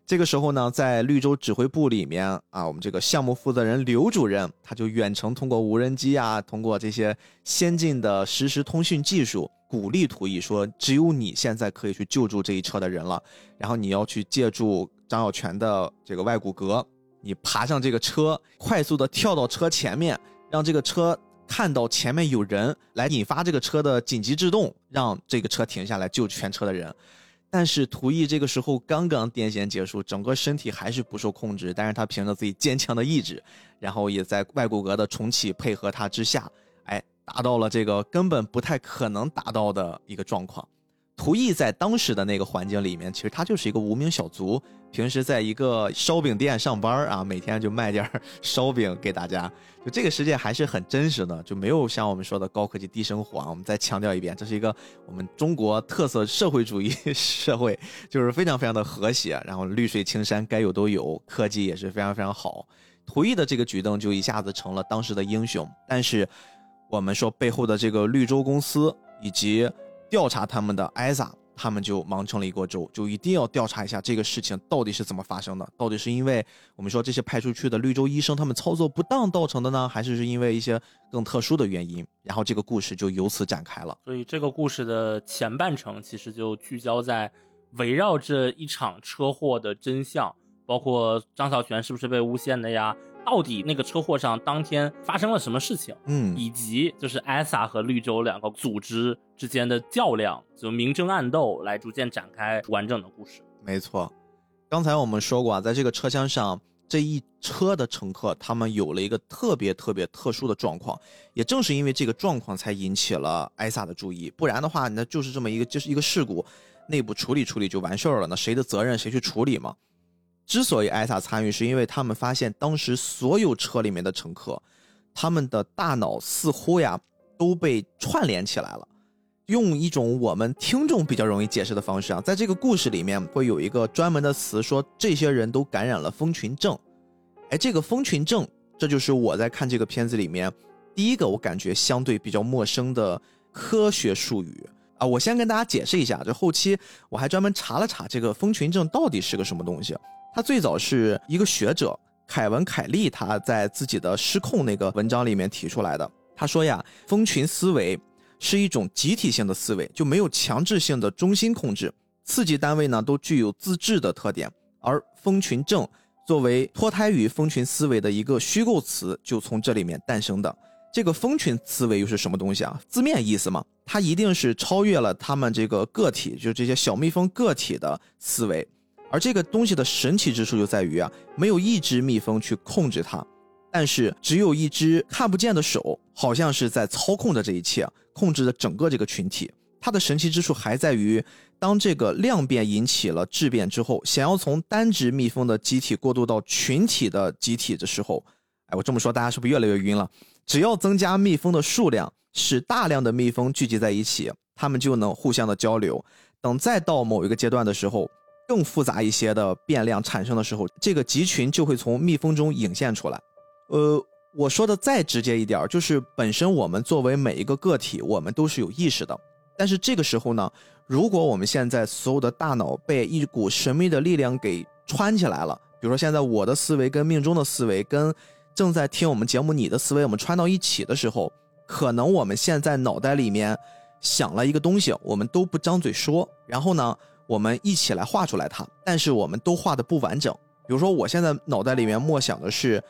这个时候呢，在绿洲指挥部里面啊，我们这个项目负责人刘主任，他就远程通过无人机啊，通过这些先进的实时通讯技术，鼓励涂毅说，只有你现在可以去救助这一车的人了。然后你要去借助张小泉的这个外骨骼，你爬上这个车，快速的跳到车前面，让这个车看到前面有人来引发这个车的紧急制动，让这个车停下来救全车的人。但是图一这个时候刚刚癫痫结束，整个身体还是不受控制，但是他凭着自己坚强的意志，然后也在外骨骼的重启配合他之下，哎，达到了这个根本不太可能达到的一个状况。图毅在当时的那个环境里面，其实他就是一个无名小卒，平时在一个烧饼店上班啊，每天就卖点 烧饼给大家。就这个世界还是很真实的，就没有像我们说的高科技低生活啊。我们再强调一遍，这是一个我们中国特色社会主义 社会，就是非常非常的和谐，然后绿水青山该有都有，科技也是非常非常好。图毅的这个举动就一下子成了当时的英雄，但是我们说背后的这个绿洲公司以及。调查他们的艾萨，他们就忙成了一锅粥，就一定要调查一下这个事情到底是怎么发生的，到底是因为我们说这些派出去的绿洲医生他们操作不当造成的呢，还是是因为一些更特殊的原因？然后这个故事就由此展开了。所以这个故事的前半程其实就聚焦在围绕这一场车祸的真相，包括张小泉是不是被诬陷的呀？到底那个车祸上当天发生了什么事情？嗯，以及就是艾萨和绿洲两个组织之间的较量，就明争暗斗，来逐渐展开完整的故事。没错，刚才我们说过啊，在这个车厢上这一车的乘客，他们有了一个特别特别特殊的状况，也正是因为这个状况才引起了艾萨的注意，不然的话，那就是这么一个就是一个事故，内部处理处理就完事儿了，那谁的责任谁去处理嘛？之所以艾萨参与，是因为他们发现当时所有车里面的乘客，他们的大脑似乎呀都被串联起来了。用一种我们听众比较容易解释的方式啊，在这个故事里面会有一个专门的词，说这些人都感染了蜂群症。哎，这个蜂群症，这就是我在看这个片子里面第一个我感觉相对比较陌生的科学术语啊。我先跟大家解释一下，这后期我还专门查了查这个蜂群症到底是个什么东西。他最早是一个学者凯文·凯利，他在自己的《失控》那个文章里面提出来的。他说呀，蜂群思维是一种集体性的思维，就没有强制性的中心控制，刺激单位呢都具有自治的特点。而蜂群症作为脱胎于蜂群思维的一个虚构词，就从这里面诞生的。这个蜂群思维又是什么东西啊？字面意思嘛，它一定是超越了他们这个个体，就这些小蜜蜂个体的思维。而这个东西的神奇之处就在于啊，没有一只蜜蜂去控制它，但是只有一只看不见的手，好像是在操控着这一切，控制着整个这个群体。它的神奇之处还在于，当这个量变引起了质变之后，想要从单只蜜蜂的集体过渡到群体的集体的时候，哎，我这么说大家是不是越来越晕了？只要增加蜜蜂的数量，使大量的蜜蜂聚集在一起，它们就能互相的交流。等再到某一个阶段的时候。更复杂一些的变量产生的时候，这个集群就会从蜜蜂中涌现出来。呃，我说的再直接一点，就是本身我们作为每一个个体，我们都是有意识的。但是这个时候呢，如果我们现在所有的大脑被一股神秘的力量给穿起来了，比如说现在我的思维跟命中的思维跟正在听我们节目你的思维，我们穿到一起的时候，可能我们现在脑袋里面想了一个东西，我们都不张嘴说，然后呢？我们一起来画出来它，但是我们都画的不完整。比如说，我现在脑袋里面默想的是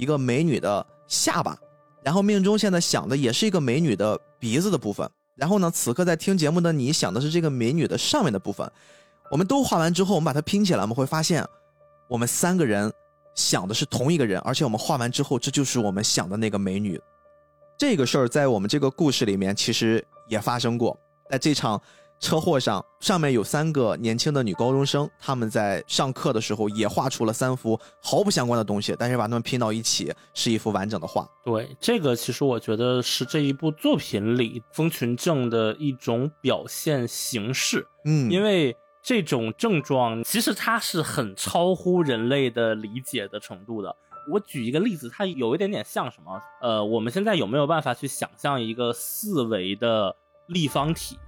一个美女的下巴，然后命中现在想的也是一个美女的鼻子的部分。然后呢，此刻在听节目的你想的是这个美女的上面的部分。我们都画完之后，我们把它拼起来，我们会发现，我们三个人想的是同一个人，而且我们画完之后，这就是我们想的那个美女。这个事儿在我们这个故事里面其实也发生过，在这场。车祸上，上面有三个年轻的女高中生，他们在上课的时候也画出了三幅毫不相关的东西，但是把它们拼到一起是一幅完整的画。对，这个其实我觉得是这一部作品里蜂群症的一种表现形式。嗯，因为这种症状其实它是很超乎人类的理解的程度的。我举一个例子，它有一点点像什么？呃，我们现在有没有办法去想象一个四维的立方体？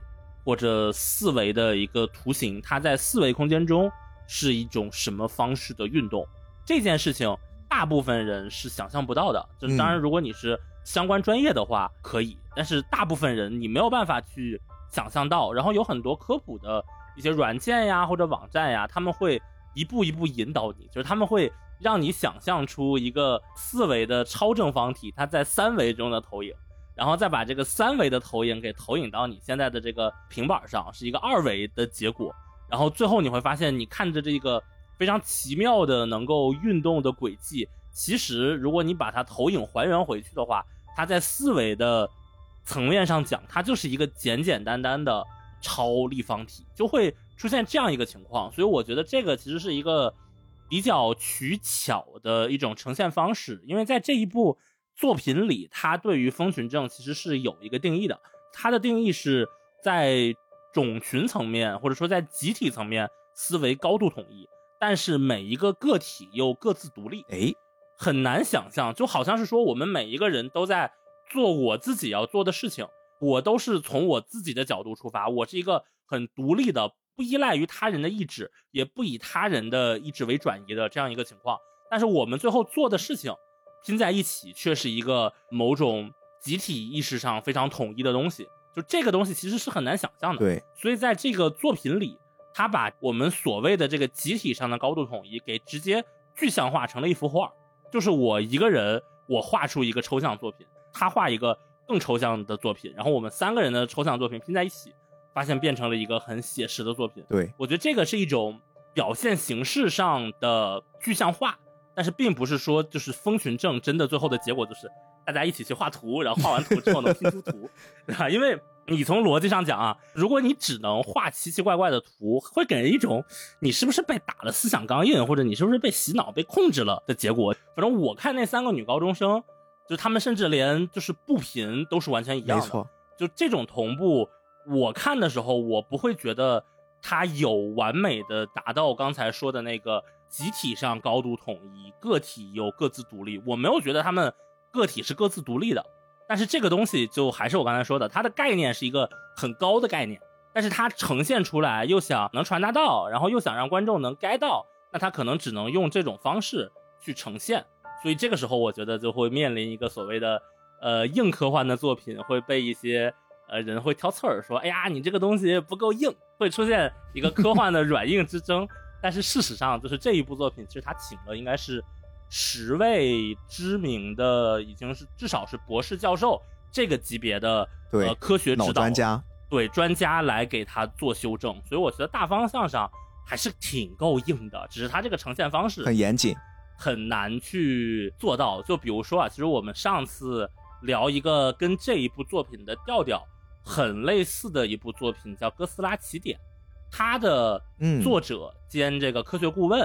或者四维的一个图形，它在四维空间中是一种什么方式的运动？这件事情大部分人是想象不到的。就当然，如果你是相关专业的话，可以；但是大部分人你没有办法去想象到。然后有很多科普的一些软件呀或者网站呀，他们会一步一步引导你，就是他们会让你想象出一个四维的超正方体它在三维中的投影。然后再把这个三维的投影给投影到你现在的这个平板上，是一个二维的结果。然后最后你会发现，你看着这个非常奇妙的能够运动的轨迹，其实如果你把它投影还原回去的话，它在四维的层面上讲，它就是一个简简单单的超立方体，就会出现这样一个情况。所以我觉得这个其实是一个比较取巧的一种呈现方式，因为在这一步。作品里，他对于蜂群症其实是有一个定义的。他的定义是在种群层面，或者说在集体层面思维高度统一，但是每一个个体又各自独立。哎，很难想象，就好像是说我们每一个人都在做我自己要做的事情，我都是从我自己的角度出发，我是一个很独立的，不依赖于他人的意志，也不以他人的意志为转移的这样一个情况。但是我们最后做的事情。拼在一起却是一个某种集体意识上非常统一的东西，就这个东西其实是很难想象的。对，所以在这个作品里，他把我们所谓的这个集体上的高度统一给直接具象化成了一幅画，就是我一个人我画出一个抽象作品，他画一个更抽象的作品，然后我们三个人的抽象作品拼在一起，发现变成了一个很写实的作品。对我觉得这个是一种表现形式上的具象化。但是并不是说就是蜂群症真的最后的结果就是大家一起去画图，然后画完图之后能拼出图，对吧？因为你从逻辑上讲啊，如果你只能画奇奇怪怪的图，会给人一种你是不是被打了思想钢印，或者你是不是被洗脑、被控制了的结果。反正我看那三个女高中生，就她们甚至连就是步频都是完全一样的。没错，就这种同步，我看的时候我不会觉得它有完美的达到刚才说的那个。集体上高度统一，个体又各自独立。我没有觉得他们个体是各自独立的，但是这个东西就还是我刚才说的，它的概念是一个很高的概念，但是它呈现出来又想能传达到，然后又想让观众能 get 到，那他可能只能用这种方式去呈现。所以这个时候，我觉得就会面临一个所谓的呃硬科幻的作品会被一些呃人会挑刺儿，说哎呀你这个东西不够硬，会出现一个科幻的软硬之争。但是事实上，就是这一部作品，其实他请了应该是十位知名的，已经是至少是博士教授这个级别的呃科学指导专家，对专家来给他做修正。所以我觉得大方向上还是挺够硬的，只是他这个呈现方式很严谨，很难去做到。就比如说啊，其实我们上次聊一个跟这一部作品的调调很类似的一部作品，叫《哥斯拉起点》。他的作者兼这个科学顾问，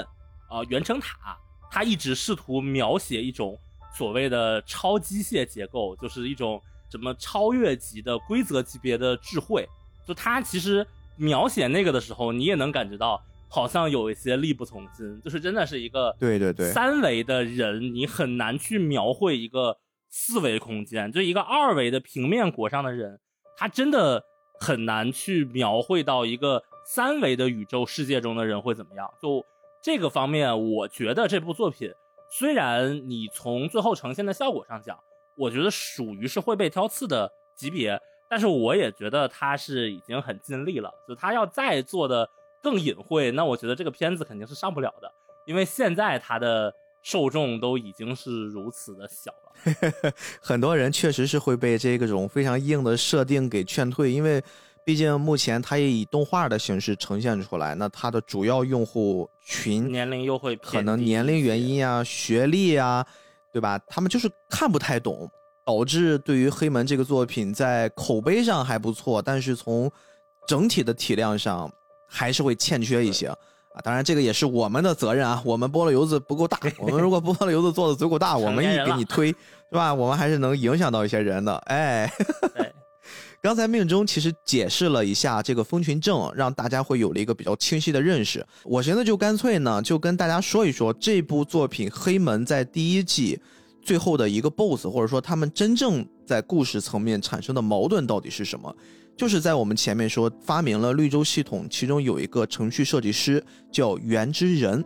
啊，袁成塔，他一直试图描写一种所谓的超机械结构，就是一种什么超越级的规则级别的智慧。就他其实描写那个的时候，你也能感觉到好像有一些力不从心，就是真的是一个对对对三维的人，你很难去描绘一个四维空间，就一个二维的平面国上的人，他真的很难去描绘到一个。三维的宇宙世界中的人会怎么样？就这个方面，我觉得这部作品虽然你从最后呈现的效果上讲，我觉得属于是会被挑刺的级别，但是我也觉得他是已经很尽力了。就他要再做的更隐晦，那我觉得这个片子肯定是上不了的，因为现在他的受众都已经是如此的小了。很多人确实是会被这个种非常硬的设定给劝退，因为。毕竟目前它也以动画的形式呈现出来，那它的主要用户群年龄又会可能年龄原因啊、学历啊，对吧？他们就是看不太懂，导致对于黑门这个作品在口碑上还不错，但是从整体的体量上还是会欠缺一些啊。当然，这个也是我们的责任啊，我们菠萝油子不够大，我们如果菠萝油子做的足够大，我们一给你推，是吧？我们还是能影响到一些人的，哎。刚才命中其实解释了一下这个蜂群症，让大家会有了一个比较清晰的认识。我寻思就干脆呢，就跟大家说一说这部作品《黑门》在第一季最后的一个 BOSS，或者说他们真正在故事层面产生的矛盾到底是什么？就是在我们前面说发明了绿洲系统，其中有一个程序设计师叫原之仁，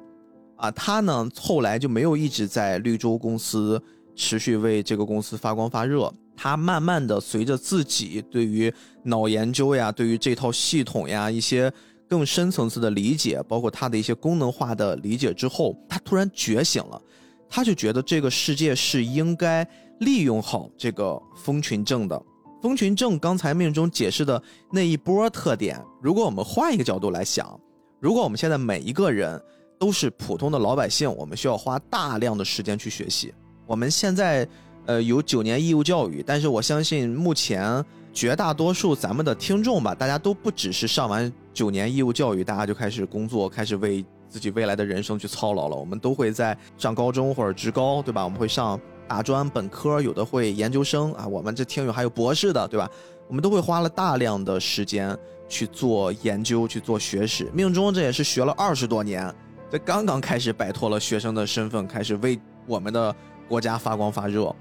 啊，他呢后来就没有一直在绿洲公司持续为这个公司发光发热。他慢慢的随着自己对于脑研究呀，对于这套系统呀一些更深层次的理解，包括他的一些功能化的理解之后，他突然觉醒了，他就觉得这个世界是应该利用好这个蜂群症的。蜂群症刚才命中解释的那一波特点，如果我们换一个角度来想，如果我们现在每一个人都是普通的老百姓，我们需要花大量的时间去学习。我们现在呃有九年义务教育，但是我相信目前绝大多数咱们的听众吧，大家都不只是上完九年义务教育，大家就开始工作，开始为自己未来的人生去操劳了。我们都会在上高中或者职高，对吧？我们会上。大专、本科有的会研究生啊，我们这听友还有博士的，对吧？我们都会花了大量的时间去做研究、去做学识。命中这也是学了二十多年，这刚刚开始摆脱了学生的身份，开始为我们的国家发光发热。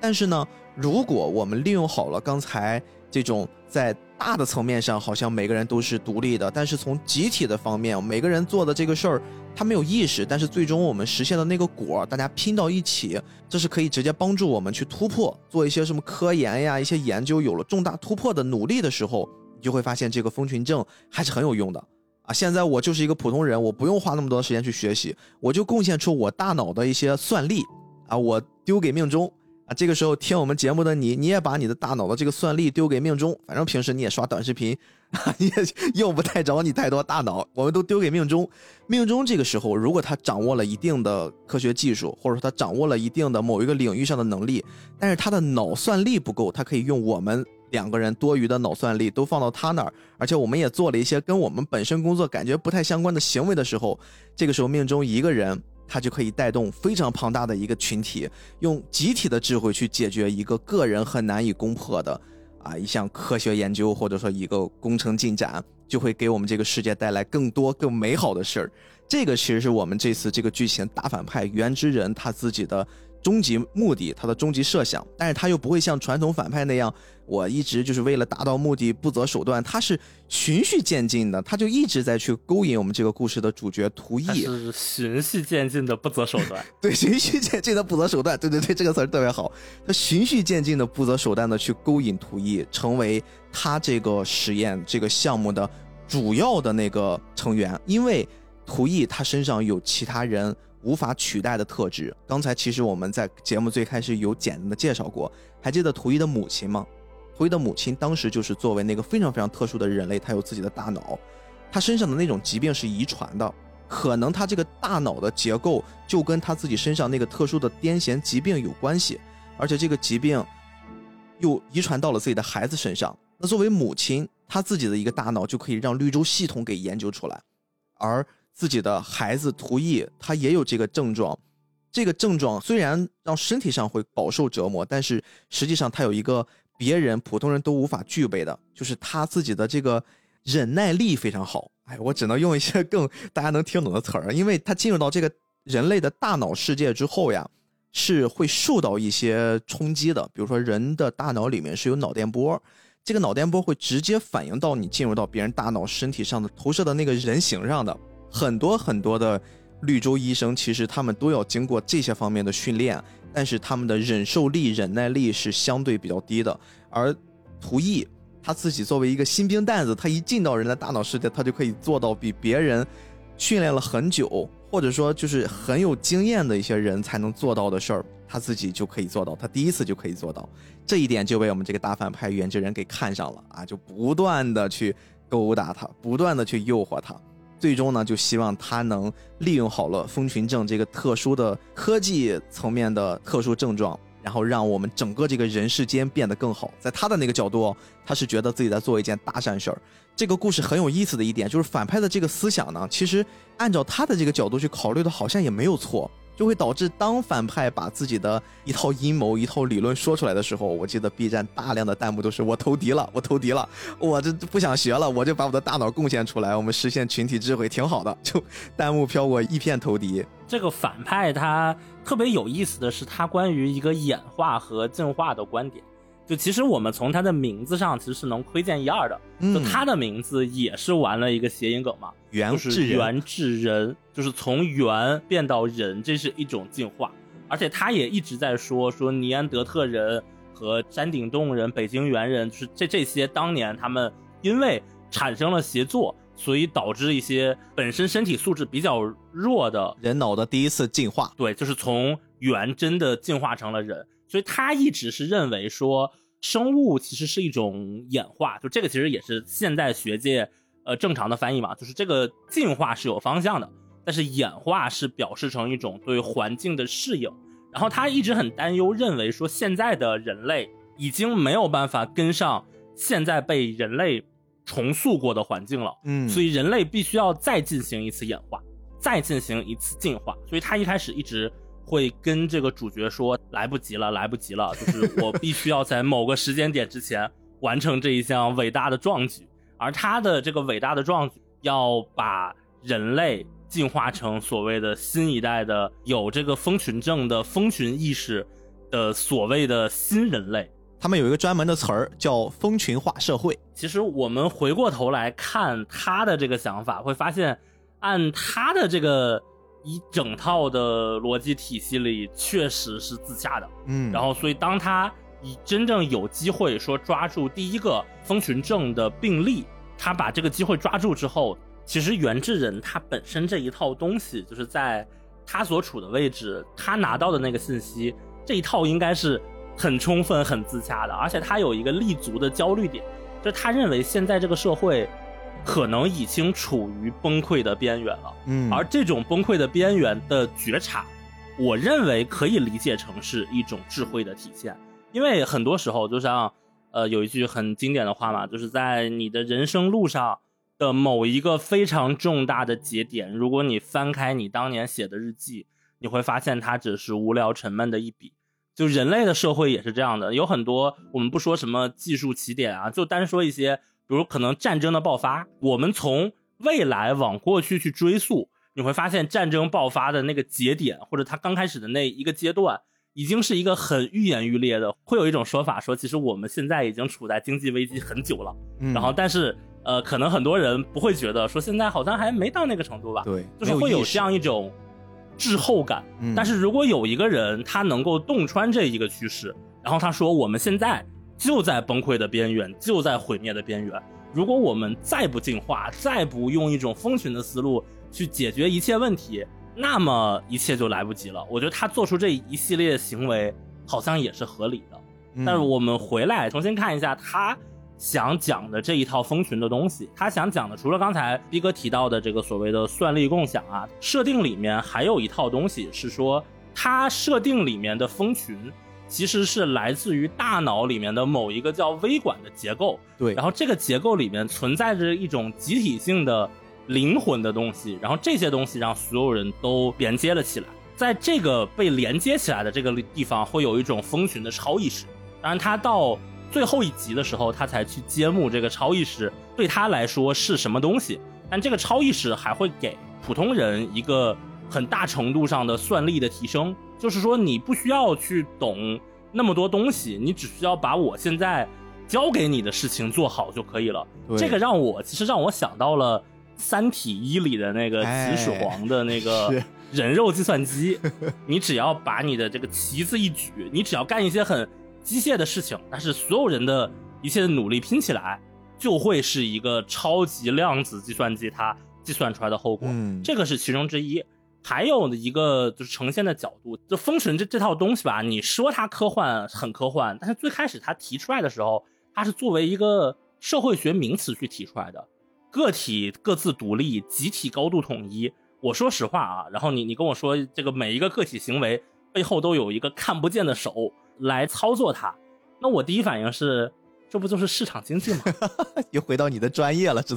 但是呢，如果我们利用好了刚才这种在大的层面上，好像每个人都是独立的，但是从集体的方面，每个人做的这个事儿。他没有意识，但是最终我们实现的那个果，大家拼到一起，这是可以直接帮助我们去突破，做一些什么科研呀，一些研究有了重大突破的努力的时候，你就会发现这个蜂群症还是很有用的啊！现在我就是一个普通人，我不用花那么多时间去学习，我就贡献出我大脑的一些算力啊，我丢给命中。啊，这个时候听我们节目的你，你也把你的大脑的这个算力丢给命中，反正平时你也刷短视频，你也用不太着你太多大脑，我们都丢给命中。命中这个时候，如果他掌握了一定的科学技术，或者说他掌握了一定的某一个领域上的能力，但是他的脑算力不够，他可以用我们两个人多余的脑算力都放到他那儿，而且我们也做了一些跟我们本身工作感觉不太相关的行为的时候，这个时候命中一个人。它就可以带动非常庞大的一个群体，用集体的智慧去解决一个个人很难以攻破的啊一项科学研究，或者说一个工程进展，就会给我们这个世界带来更多更美好的事儿。这个其实是我们这次这个剧情大反派原之人他自己的。终极目的，他的终极设想，但是他又不会像传统反派那样，我一直就是为了达到目的不择手段，他是循序渐进的，他就一直在去勾引我们这个故事的主角图意，是循序渐进的不择手段，对，循序渐进的不择手段，对对对，这个词儿特别好，他循序渐进的不择手段的去勾引图意，成为他这个实验这个项目的主要的那个成员，因为图意他身上有其他人。无法取代的特质。刚才其实我们在节目最开始有简单的介绍过，还记得图一的母亲吗？图一的母亲当时就是作为那个非常非常特殊的人类，她有自己的大脑，她身上的那种疾病是遗传的，可能她这个大脑的结构就跟她自己身上那个特殊的癫痫疾病有关系，而且这个疾病又遗传到了自己的孩子身上。那作为母亲，她自己的一个大脑就可以让绿洲系统给研究出来，而。自己的孩子图毅，他也有这个症状。这个症状虽然让身体上会饱受折磨，但是实际上他有一个别人普通人都无法具备的，就是他自己的这个忍耐力非常好。哎，我只能用一些更大家能听懂的词儿，因为他进入到这个人类的大脑世界之后呀，是会受到一些冲击的。比如说，人的大脑里面是有脑电波，这个脑电波会直接反映到你进入到别人大脑身体上的投射的那个人形上的。很多很多的绿洲医生，其实他们都要经过这些方面的训练，但是他们的忍受力、忍耐力是相对比较低的。而图毅他自己作为一个新兵蛋子，他一进到人的大脑世界，他就可以做到比别人训练了很久，或者说就是很有经验的一些人才能做到的事儿，他自己就可以做到，他第一次就可以做到。这一点就被我们这个大反派原之人给看上了啊，就不断的去勾搭他，不断的去诱惑他。最终呢，就希望他能利用好了蜂群症这个特殊的科技层面的特殊症状，然后让我们整个这个人世间变得更好。在他的那个角度，他是觉得自己在做一件大善事儿。这个故事很有意思的一点就是反派的这个思想呢，其实按照他的这个角度去考虑的，好像也没有错。就会导致当反派把自己的一套阴谋、一套理论说出来的时候，我记得 B 站大量的弹幕都是“我投敌了，我投敌了，我这不想学了，我就把我的大脑贡献出来，我们实现群体智慧挺好的。”就弹幕飘过一片投敌。这个反派他特别有意思的是，他关于一个演化和进化的观点。就其实我们从他的名字上其实是能窥见一二的，就他的名字也是玩了一个谐音梗嘛，原是原智人，就是从猿变到人，这是一种进化。而且他也一直在说说尼安德特人和山顶洞人、北京猿人，就是这这些当年他们因为产生了协作，所以导致一些本身身体素质比较弱的人脑的第一次进化，对，就是从猿真的进化成了人。所以他一直是认为说生物其实是一种演化，就这个其实也是现代学界呃正常的翻译嘛，就是这个进化是有方向的，但是演化是表示成一种对环境的适应。然后他一直很担忧，认为说现在的人类已经没有办法跟上现在被人类重塑过的环境了，嗯，所以人类必须要再进行一次演化，再进行一次进化。所以他一开始一直会跟这个主角说：“来不及了，来不及了，就是我必须要在某个时间点之前完成这一项伟大的壮举。”而他的这个伟大的壮举，要把人类。进化成所谓的新一代的有这个蜂群症的蜂群意识的所谓的新人类，他们有一个专门的词儿叫蜂群化社会。其实我们回过头来看他的这个想法，会发现按他的这个一整套的逻辑体系里，确实是自洽的。嗯，然后所以当他以真正有机会说抓住第一个蜂群症的病例，他把这个机会抓住之后。其实袁志仁他本身这一套东西，就是在他所处的位置，他拿到的那个信息，这一套应该是很充分、很自洽的。而且他有一个立足的焦虑点，就是他认为现在这个社会可能已经处于崩溃的边缘了。嗯，而这种崩溃的边缘的觉察，我认为可以理解成是一种智慧的体现。因为很多时候，就像呃有一句很经典的话嘛，就是在你的人生路上。的某一个非常重大的节点，如果你翻开你当年写的日记，你会发现它只是无聊沉闷的一笔。就人类的社会也是这样的，有很多我们不说什么技术起点啊，就单说一些，比如可能战争的爆发，我们从未来往过去去追溯，你会发现战争爆发的那个节点，或者它刚开始的那一个阶段，已经是一个很愈演愈烈的。会有一种说法说，其实我们现在已经处在经济危机很久了，然后但是。呃，可能很多人不会觉得说现在好像还没到那个程度吧？对，就是会有这样一种滞后感。但是如果有一个人他能够洞穿这一个趋势，然后他说我们现在就在崩溃的边缘，就在毁灭的边缘。如果我们再不进化，再不用一种蜂群的思路去解决一切问题，那么一切就来不及了。我觉得他做出这一系列行为好像也是合理的。但是我们回来重新看一下他。想讲的这一套蜂群的东西，他想讲的除了刚才逼哥提到的这个所谓的算力共享啊，设定里面还有一套东西是说，他设定里面的蜂群其实是来自于大脑里面的某一个叫微管的结构。对，然后这个结构里面存在着一种集体性的灵魂的东西，然后这些东西让所有人都连接了起来，在这个被连接起来的这个地方，会有一种蜂群的超意识。当然，他到。最后一集的时候，他才去揭幕这个超意识对他来说是什么东西。但这个超意识还会给普通人一个很大程度上的算力的提升，就是说你不需要去懂那么多东西，你只需要把我现在交给你的事情做好就可以了。这个让我其实让我想到了《三体一》里的那个秦始皇的那个 人肉计算机，你只要把你的这个旗子一举，你只要干一些很。机械的事情，但是所有人的一切的努力拼起来，就会是一个超级量子计算机它计算出来的后果。嗯，这个是其中之一。还有的一个就是呈现的角度，就《封神》这这套东西吧，你说它科幻很科幻，但是最开始它提出来的时候，它是作为一个社会学名词去提出来的，个体各自独立，集体高度统一。我说实话啊，然后你你跟我说这个每一个个体行为背后都有一个看不见的手。来操作它，那我第一反应是，这不就是市场经济吗？又回到你的专业了，就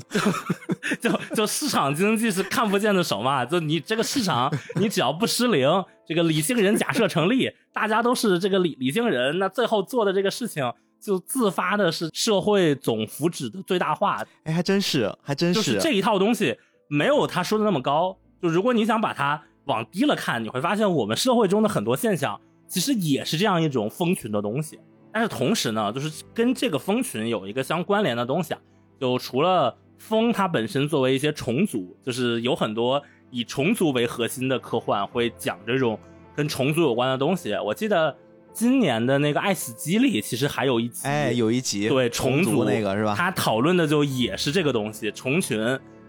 就就市场经济是看不见的手嘛？就你这个市场，你只要不失灵，这个理性人假设成立，大家都是这个理理性人，那最后做的这个事情就自发的是社会总福祉的最大化。哎，还真是，还真是，就是这一套东西没有他说的那么高。就如果你想把它往低了看，你会发现我们社会中的很多现象。其实也是这样一种蜂群的东西，但是同时呢，就是跟这个蜂群有一个相关联的东西啊，就除了蜂它本身作为一些虫族，就是有很多以虫族为核心的科幻会讲这种跟虫族有关的东西。我记得今年的那个《爱死机》里其实还有一集，哎，有一集对虫族那个是吧？他讨论的就也是这个东西，虫群，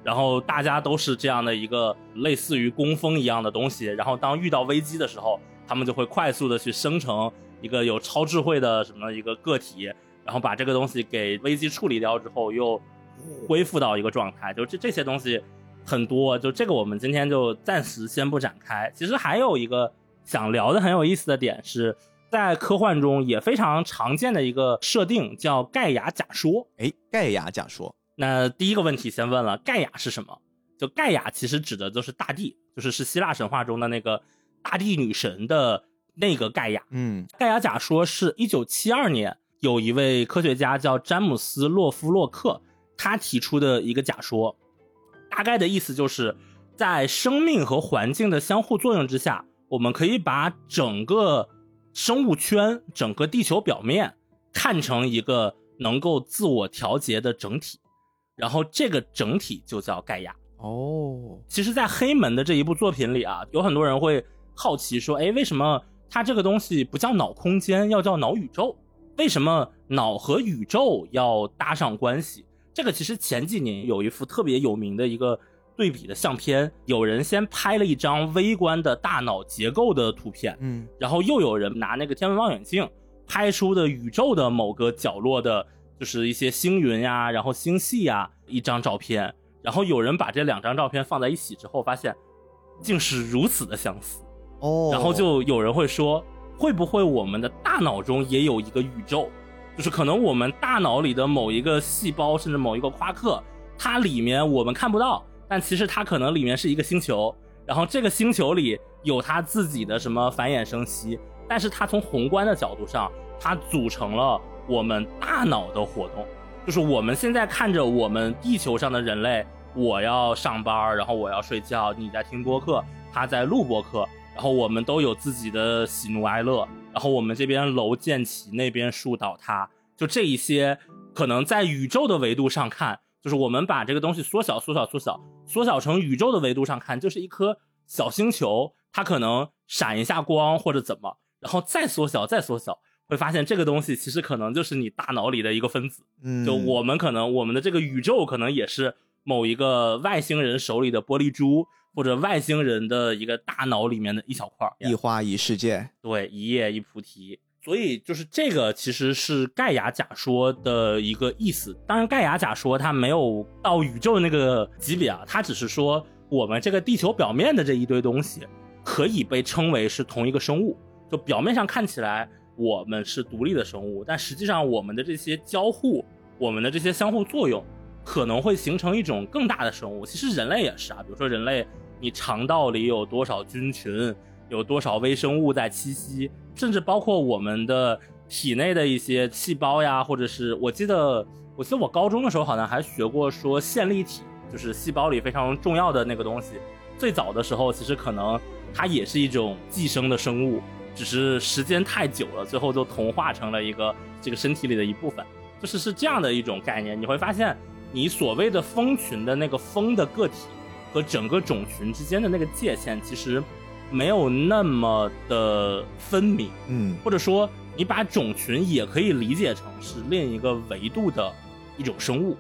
然后大家都是这样的一个类似于工蜂一样的东西，然后当遇到危机的时候。他们就会快速的去生成一个有超智慧的什么一个个体，然后把这个东西给危机处理掉之后，又恢复到一个状态，就这这些东西很多，就这个我们今天就暂时先不展开。其实还有一个想聊的很有意思的点是。在科幻中也非常常见的一个设定叫盖亚假说。哎，盖亚假说。那第一个问题先问了，盖亚是什么？就盖亚其实指的就是大地，就是是希腊神话中的那个大地女神的那个盖亚。嗯，盖亚假说是一九七二年有一位科学家叫詹姆斯洛夫洛克，他提出的一个假说。大概的意思就是在生命和环境的相互作用之下，我们可以把整个生物圈整个地球表面看成一个能够自我调节的整体，然后这个整体就叫盖亚。哦，其实，在黑门的这一部作品里啊，有很多人会好奇说，哎，为什么它这个东西不叫脑空间，要叫脑宇宙？为什么脑和宇宙要搭上关系？这个其实前几年有一幅特别有名的一个。对比的相片，有人先拍了一张微观的大脑结构的图片，嗯，然后又有人拿那个天文望远镜拍出的宇宙的某个角落的，就是一些星云呀，然后星系呀一张照片，然后有人把这两张照片放在一起之后，发现竟是如此的相似，然后就有人会说，会不会我们的大脑中也有一个宇宙，就是可能我们大脑里的某一个细胞，甚至某一个夸克，它里面我们看不到。但其实它可能里面是一个星球，然后这个星球里有它自己的什么繁衍生息，但是它从宏观的角度上，它组成了我们大脑的活动，就是我们现在看着我们地球上的人类，我要上班，然后我要睡觉，你在听播客，他在录播客，然后我们都有自己的喜怒哀乐，然后我们这边楼建起，那边树倒塌，就这一些，可能在宇宙的维度上看。就是我们把这个东西缩小、缩小、缩小，缩小成宇宙的维度上看，就是一颗小星球，它可能闪一下光或者怎么，然后再缩小、再缩小，会发现这个东西其实可能就是你大脑里的一个分子。嗯，就我们可能我们的这个宇宙可能也是某一个外星人手里的玻璃珠，或者外星人的一个大脑里面的一小块。一花一世界，对，一叶一菩提。所以就是这个，其实是盖亚假说的一个意思。当然，盖亚假说它没有到宇宙那个级别啊，它只是说我们这个地球表面的这一堆东西可以被称为是同一个生物。就表面上看起来我们是独立的生物，但实际上我们的这些交互，我们的这些相互作用，可能会形成一种更大的生物。其实人类也是啊，比如说人类，你肠道里有多少菌群？有多少微生物在栖息，甚至包括我们的体内的一些细胞呀，或者是我记得，我记得我高中的时候好像还学过说线粒体，就是细胞里非常重要的那个东西。最早的时候，其实可能它也是一种寄生的生物，只是时间太久了，最后就同化成了一个这个身体里的一部分，就是是这样的一种概念。你会发现，你所谓的蜂群的那个蜂的个体和整个种群之间的那个界限，其实。没有那么的分明，嗯，或者说你把种群也可以理解成是另一个维度的一种生物。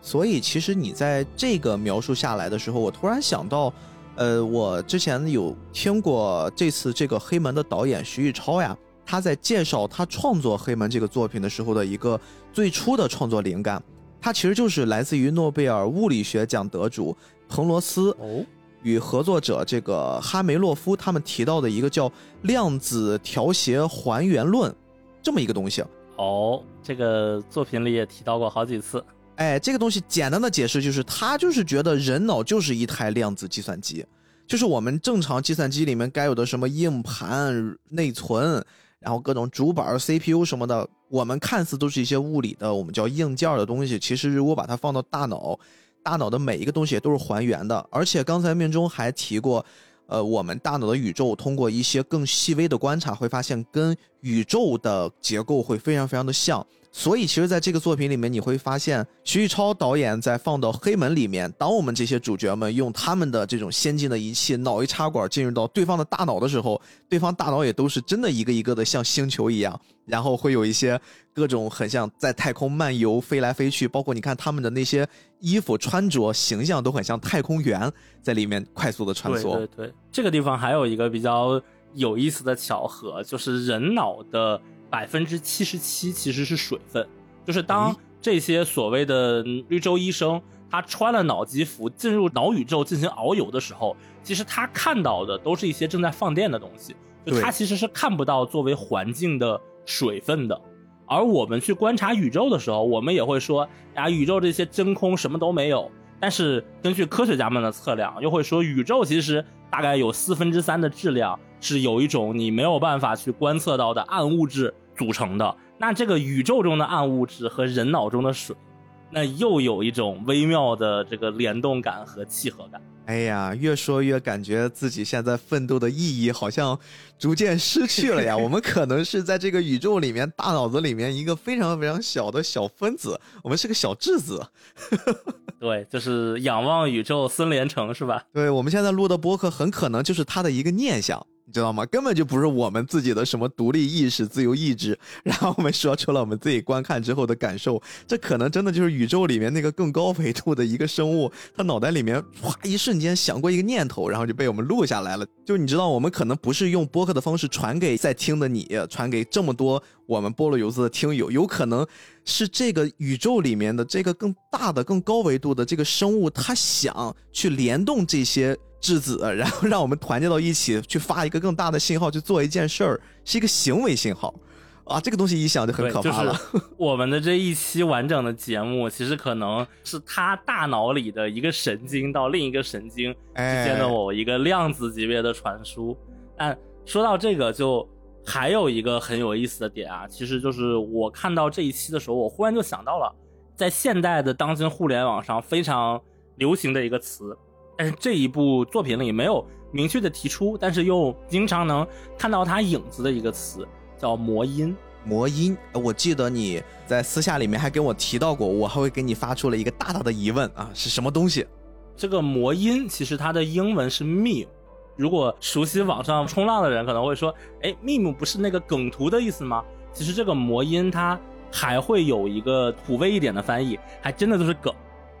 所以其实你在这个描述下来的时候，我突然想到，呃，我之前有听过这次这个黑门的导演徐玉超呀，他在介绍他创作黑门这个作品的时候的一个最初的创作灵感，他其实就是来自于诺贝尔物理学奖得主彭罗斯哦。与合作者这个哈梅洛夫他们提到的一个叫量子调谐还原论，这么一个东西。哦，这个作品里也提到过好几次。哎，这个东西简单的解释就是，他就是觉得人脑就是一台量子计算机，就是我们正常计算机里面该有的什么硬盘、内存，然后各种主板、CPU 什么的，我们看似都是一些物理的，我们叫硬件的东西，其实如果把它放到大脑。大脑的每一个东西都是还原的，而且刚才面中还提过，呃，我们大脑的宇宙通过一些更细微的观察，会发现跟宇宙的结构会非常非常的像。所以，其实，在这个作品里面，你会发现徐玉超导演在放到黑门里面，当我们这些主角们用他们的这种先进的仪器，脑一插管进入到对方的大脑的时候，对方大脑也都是真的一个一个的像星球一样，然后会有一些各种很像在太空漫游、飞来飞去，包括你看他们的那些衣服穿着形象都很像太空员在里面快速的穿梭。对对对，这个地方还有一个比较。有意思的巧合，就是人脑的百分之七十七其实是水分，就是当这些所谓的绿洲医生他穿了脑机服进入脑宇宙进行遨游的时候，其实他看到的都是一些正在放电的东西，就他其实是看不到作为环境的水分的。而我们去观察宇宙的时候，我们也会说啊，宇宙这些真空什么都没有。但是根据科学家们的测量，又会说宇宙其实大概有四分之三的质量是有一种你没有办法去观测到的暗物质组成的。那这个宇宙中的暗物质和人脑中的水，那又有一种微妙的这个联动感和契合感。哎呀，越说越感觉自己现在奋斗的意义好像逐渐失去了呀。我们可能是在这个宇宙里面大脑子里面一个非常非常小的小分子，我们是个小质子。对，就是仰望宇宙，孙连成是吧？对，我们现在录的播客很可能就是他的一个念想。你知道吗？根本就不是我们自己的什么独立意识、自由意志，然后我们说出了我们自己观看之后的感受。这可能真的就是宇宙里面那个更高维度的一个生物，他脑袋里面哗一瞬间想过一个念头，然后就被我们录下来了。就你知道，我们可能不是用播客的方式传给在听的你，传给这么多我们菠萝油子的听友，有可能是这个宇宙里面的这个更大的、更高维度的这个生物，他想去联动这些。质子，然后让我们团结到一起，去发一个更大的信号，去做一件事儿，是一个行为信号，啊，这个东西一想就很可怕了。我们的这一期完整的节目，其实可能是他大脑里的一个神经到另一个神经之间的某一个量子级别的传输。但说到这个，就还有一个很有意思的点啊，其实就是我看到这一期的时候，我忽然就想到了，在现代的当今互联网上非常流行的一个词。但是这一部作品里没有明确的提出，但是又经常能看到它影子的一个词，叫魔音。魔音，我记得你在私下里面还跟我提到过，我还会给你发出了一个大大的疑问啊，是什么东西？这个魔音其实它的英文是 meme。如果熟悉网上冲浪的人可能会说，哎，meme 不是那个梗图的意思吗？其实这个魔音它还会有一个土味一点的翻译，还真的就是梗。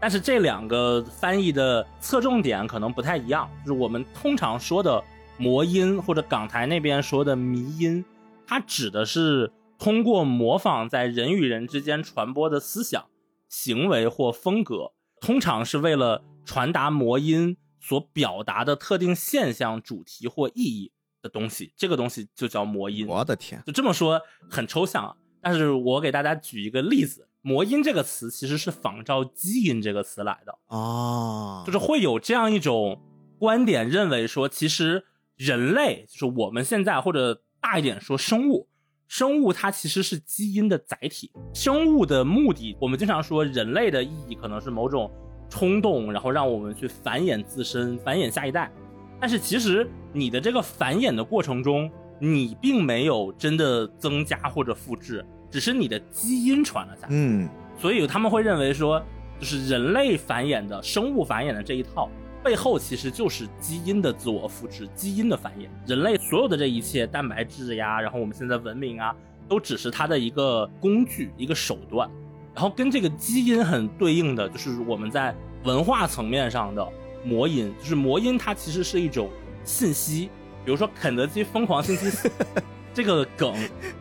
但是这两个翻译的侧重点可能不太一样，就是我们通常说的魔音或者港台那边说的迷音，它指的是通过模仿在人与人之间传播的思想、行为或风格，通常是为了传达魔音所表达的特定现象、主题或意义的东西，这个东西就叫魔音。我的天，就这么说很抽象啊，但是我给大家举一个例子。魔音这个词其实是仿照基因这个词来的哦，就是会有这样一种观点，认为说其实人类就是我们现在或者大一点说生物，生物它其实是基因的载体。生物的目的，我们经常说人类的意义可能是某种冲动，然后让我们去繁衍自身、繁衍下一代。但是其实你的这个繁衍的过程中，你并没有真的增加或者复制。只是你的基因传了下来，嗯，所以他们会认为说，就是人类繁衍的生物繁衍的这一套背后，其实就是基因的自我复制，基因的繁衍。人类所有的这一切，蛋白质呀，然后我们现在文明啊，都只是它的一个工具，一个手段。然后跟这个基因很对应的，就是我们在文化层面上的魔音，就是魔音，它其实是一种信息，比如说肯德基疯狂星期四。这个梗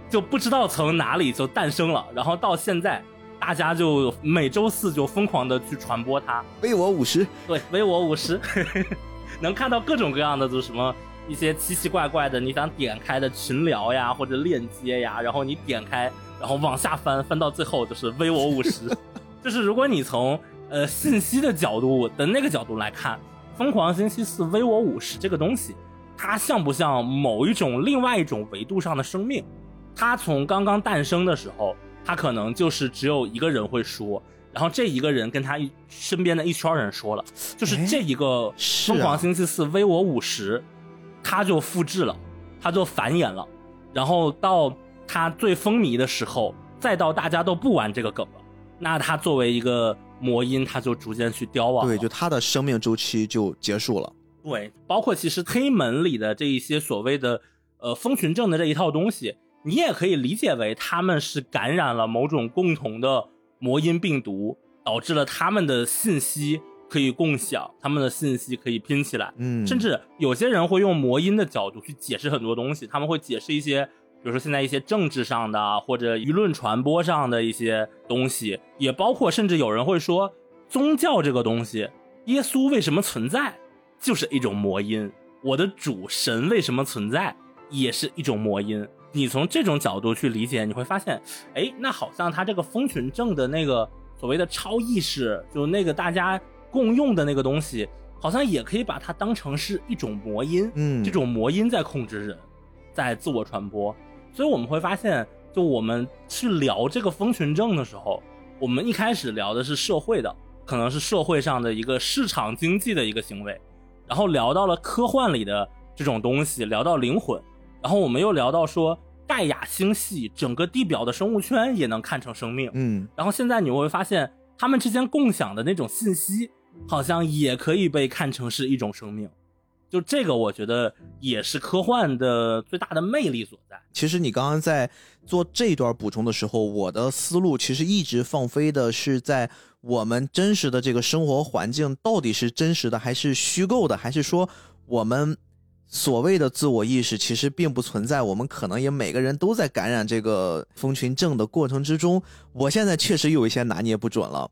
就不知道从哪里就诞生了，然后到现在，大家就每周四就疯狂的去传播它。微我五十，对，微我五十，能看到各种各样的，就是什么一些奇奇怪怪的，你想点开的群聊呀，或者链接呀，然后你点开，然后往下翻，翻到最后就是微我五十。就是如果你从呃信息的角度的那个角度来看，疯狂星期四微我五十这个东西。它像不像某一种另外一种维度上的生命？它从刚刚诞生的时候，它可能就是只有一个人会说，然后这一个人跟他一身边的一圈人说了，就是这一个疯狂星期四 V 我五十，他就复制了，他就繁衍了，然后到他最风靡的时候，再到大家都不玩这个梗了，那他作为一个魔音，他就逐渐去凋亡，对，就他的生命周期就结束了。对，包括其实黑门里的这一些所谓的呃蜂群症的这一套东西，你也可以理解为他们是感染了某种共同的魔音病毒，导致了他们的信息可以共享，他们的信息可以拼起来。嗯，甚至有些人会用魔音的角度去解释很多东西，他们会解释一些，比如说现在一些政治上的或者舆论传播上的一些东西，也包括甚至有人会说，宗教这个东西，耶稣为什么存在，就是一种魔音。我的主神为什么存在，也是一种魔音。你从这种角度去理解，你会发现，哎，那好像他这个蜂群症的那个所谓的超意识，就那个大家共用的那个东西，好像也可以把它当成是一种魔音。嗯，这种魔音在控制人，在自我传播。所以我们会发现，就我们去聊这个蜂群症的时候，我们一开始聊的是社会的，可能是社会上的一个市场经济的一个行为。然后聊到了科幻里的这种东西，聊到灵魂，然后我们又聊到说盖亚星系整个地表的生物圈也能看成生命，嗯，然后现在你会发现他们之间共享的那种信息，好像也可以被看成是一种生命，就这个我觉得也是科幻的最大的魅力所在。其实你刚刚在做这段补充的时候，我的思路其实一直放飞的是在。我们真实的这个生活环境到底是真实的还是虚构的？还是说我们所谓的自我意识其实并不存在？我们可能也每个人都在感染这个蜂群症的过程之中。我现在确实有一些拿捏不准了。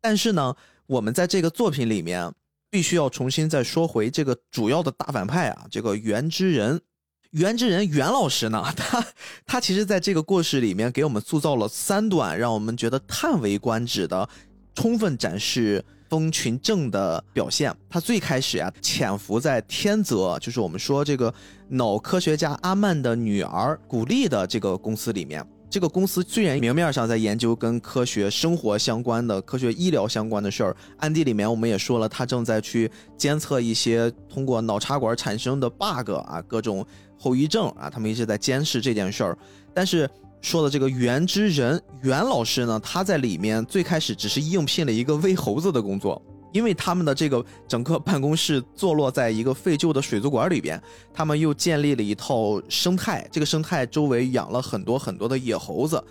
但是呢，我们在这个作品里面必须要重新再说回这个主要的大反派啊，这个袁之人。袁之人袁老师呢，他他其实在这个故事里面给我们塑造了三段让我们觉得叹为观止的。充分展示蜂群症的表现。他最开始呀，潜伏在天泽，就是我们说这个脑科学家阿曼的女儿古丽的这个公司里面。这个公司虽然明面上在研究跟科学生活相关的、科学医疗相关的事儿，暗地里面我们也说了，他正在去监测一些通过脑插管产生的 bug 啊，各种后遗症啊，他们一直在监视这件事儿，但是。说的这个袁之人袁老师呢，他在里面最开始只是应聘了一个喂猴子的工作，因为他们的这个整个办公室坐落在一个废旧的水族馆里边，他们又建立了一套生态，这个生态周围养了很多很多的野猴子。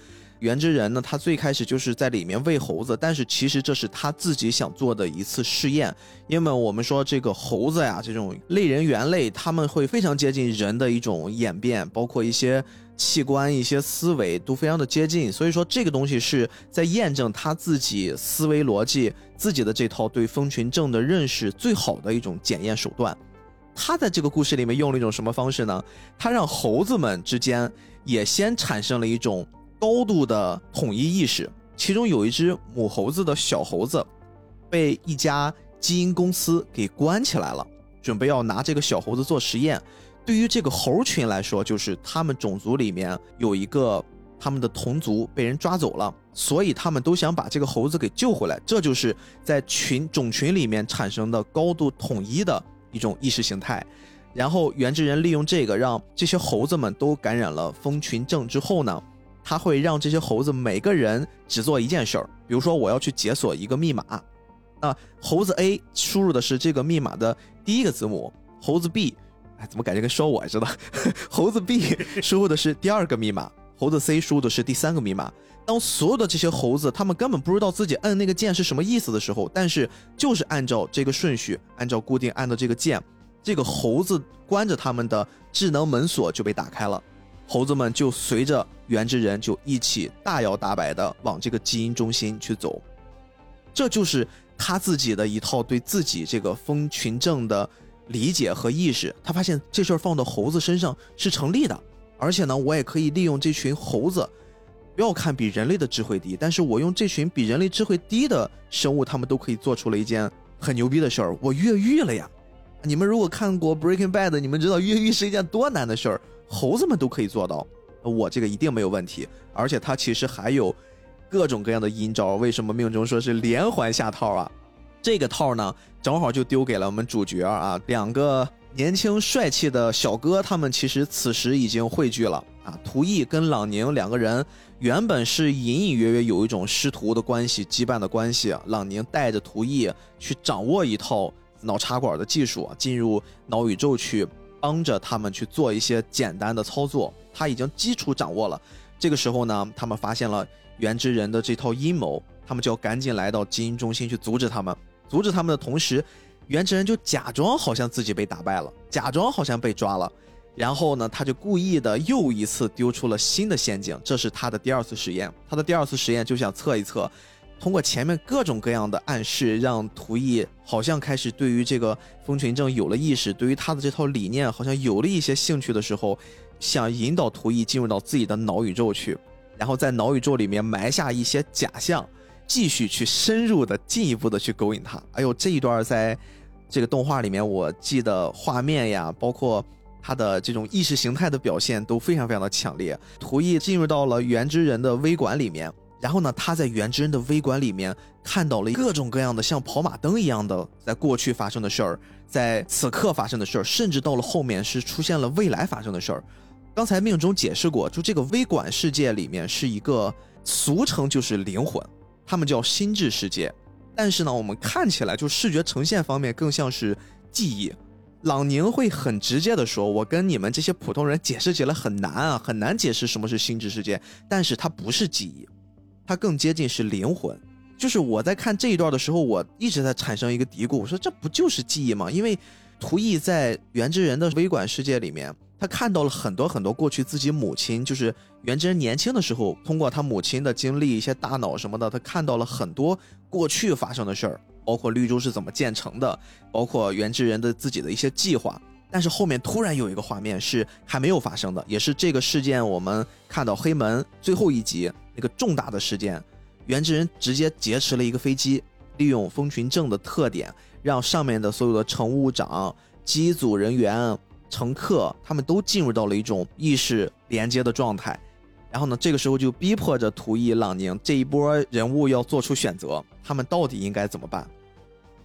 原之人呢，他最开始就是在里面喂猴子，但是其实这是他自己想做的一次试验，因为我们说这个猴子呀，这种类人猿类，他们会非常接近人的一种演变，包括一些。器官一些思维都非常的接近，所以说这个东西是在验证他自己思维逻辑、自己的这套对蜂群症的认识最好的一种检验手段。他在这个故事里面用了一种什么方式呢？他让猴子们之间也先产生了一种高度的统一意识。其中有一只母猴子的小猴子被一家基因公司给关起来了，准备要拿这个小猴子做实验。对于这个猴群来说，就是他们种族里面有一个他们的同族被人抓走了，所以他们都想把这个猴子给救回来。这就是在群种群里面产生的高度统一的一种意识形态。然后原之人利用这个，让这些猴子们都感染了蜂群症之后呢，它会让这些猴子每个人只做一件事儿，比如说我要去解锁一个密码，那猴子 A 输入的是这个密码的第一个字母，猴子 B 哎。怎么感觉跟说我似的？猴子 B 输入的是第二个密码，猴子 C 输入的是第三个密码。当所有的这些猴子他们根本不知道自己摁那个键是什么意思的时候，但是就是按照这个顺序，按照固定按的这个键，这个猴子关着他们的智能门锁就被打开了，猴子们就随着原之人就一起大摇大摆的往这个基因中心去走。这就是他自己的一套对自己这个蜂群症的。理解和意识，他发现这事儿放到猴子身上是成立的，而且呢，我也可以利用这群猴子。不要看比人类的智慧低，但是我用这群比人类智慧低的生物，他们都可以做出了一件很牛逼的事儿。我越狱了呀！你们如果看过《Breaking Bad》，你们知道越狱是一件多难的事儿，猴子们都可以做到，我这个一定没有问题。而且他其实还有各种各样的阴招，为什么命中说是连环下套啊？这个套呢，正好就丢给了我们主角啊，两个年轻帅气的小哥，他们其实此时已经汇聚了啊。图毅跟朗宁两个人原本是隐隐约约有一种师徒的关系、羁绊的关系。朗宁带着图毅去掌握一套脑插管的技术，进入脑宇宙去帮着他们去做一些简单的操作。他已经基础掌握了。这个时候呢，他们发现了原之人的这套阴谋，他们就要赶紧来到基因中心去阻止他们。阻止他们的同时，原之人就假装好像自己被打败了，假装好像被抓了。然后呢，他就故意的又一次丢出了新的陷阱，这是他的第二次实验。他的第二次实验就想测一测，通过前面各种各样的暗示，让图毅好像开始对于这个风群症有了意识，对于他的这套理念好像有了一些兴趣的时候，想引导图毅进入到自己的脑宇宙去，然后在脑宇宙里面埋下一些假象，继续去深入的、进一步的去勾引他。哎呦，这一段在这个动画里面，我记得画面呀，包括。他的这种意识形态的表现都非常非常的强烈。图毅进入到了原之人的微馆里面，然后呢，他在原之恩的微馆里面看到了各种各样的像跑马灯一样的在过去发生的事儿，在此刻发生的事儿，甚至到了后面是出现了未来发生的事儿。刚才命中解释过，就这个微馆世界里面是一个俗称就是灵魂，他们叫心智世界，但是呢，我们看起来就视觉呈现方面更像是记忆。朗宁会很直接的说：“我跟你们这些普通人解释起来很难啊，很难解释什么是心智世界。但是它不是记忆，它更接近是灵魂。就是我在看这一段的时候，我一直在产生一个嘀咕：我说这不就是记忆吗？因为图毅在原之人的微管世界里面，他看到了很多很多过去自己母亲，就是原之人年轻的时候，通过他母亲的经历、一些大脑什么的，他看到了很多过去发生的事儿。”包括绿洲是怎么建成的，包括原之人的自己的一些计划，但是后面突然有一个画面是还没有发生的，也是这个事件我们看到黑门最后一集那个重大的事件，原之人直接劫持了一个飞机，利用蜂群症的特点，让上面的所有的乘务长、机组人员、乘客他们都进入到了一种意识连接的状态。然后呢，这个时候就逼迫着图伊朗宁这一波人物要做出选择，他们到底应该怎么办？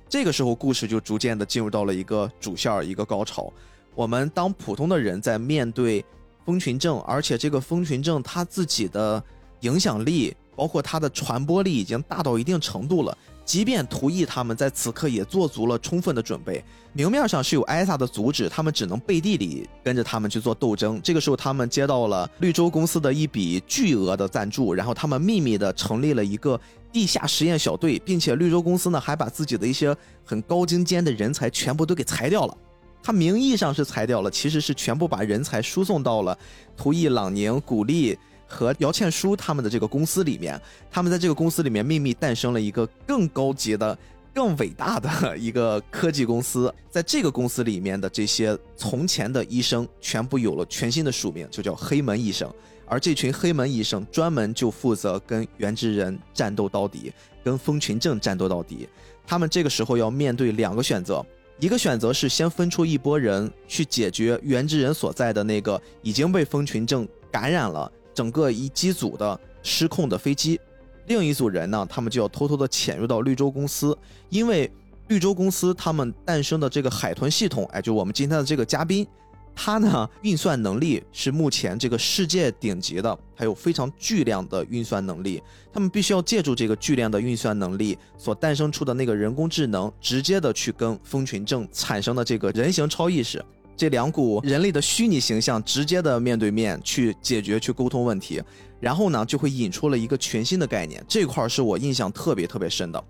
这个时候，故事就逐渐的进入到了一个主线一个高潮。我们当普通的人在面对蜂群症，而且这个蜂群症它自己的影响力，包括它的传播力已经大到一定程度了。即便图毅他们在此刻也做足了充分的准备，明面上是有艾萨的阻止，他们只能背地里跟着他们去做斗争。这个时候，他们接到了绿洲公司的一笔巨额的赞助，然后他们秘密的成立了一个地下实验小队，并且绿洲公司呢还把自己的一些很高精尖的人才全部都给裁掉了。他名义上是裁掉了，其实是全部把人才输送到了图毅、朗宁、古力。和姚倩书他们的这个公司里面，他们在这个公司里面秘密诞生了一个更高级的、更伟大的 一个科技公司。在这个公司里面的这些从前的医生，全部有了全新的署名，就叫黑门医生。而这群黑门医生专门就负责跟原之人战斗到底，跟蜂群症战斗到底。他们这个时候要面对两个选择：一个选择是先分出一波人去解决原之人所在的那个已经被蜂群症感染了。整个一机组的失控的飞机，另一组人呢，他们就要偷偷的潜入到绿洲公司，因为绿洲公司他们诞生的这个海豚系统，哎，就我们今天的这个嘉宾，他呢运算能力是目前这个世界顶级的，还有非常巨量的运算能力，他们必须要借助这个巨量的运算能力所诞生出的那个人工智能，直接的去跟蜂群症产生的这个人形超意识。这两股人类的虚拟形象直接的面对面去解决、去沟通问题，然后呢，就会引出了一个全新的概念。这块是我印象特别特别深的，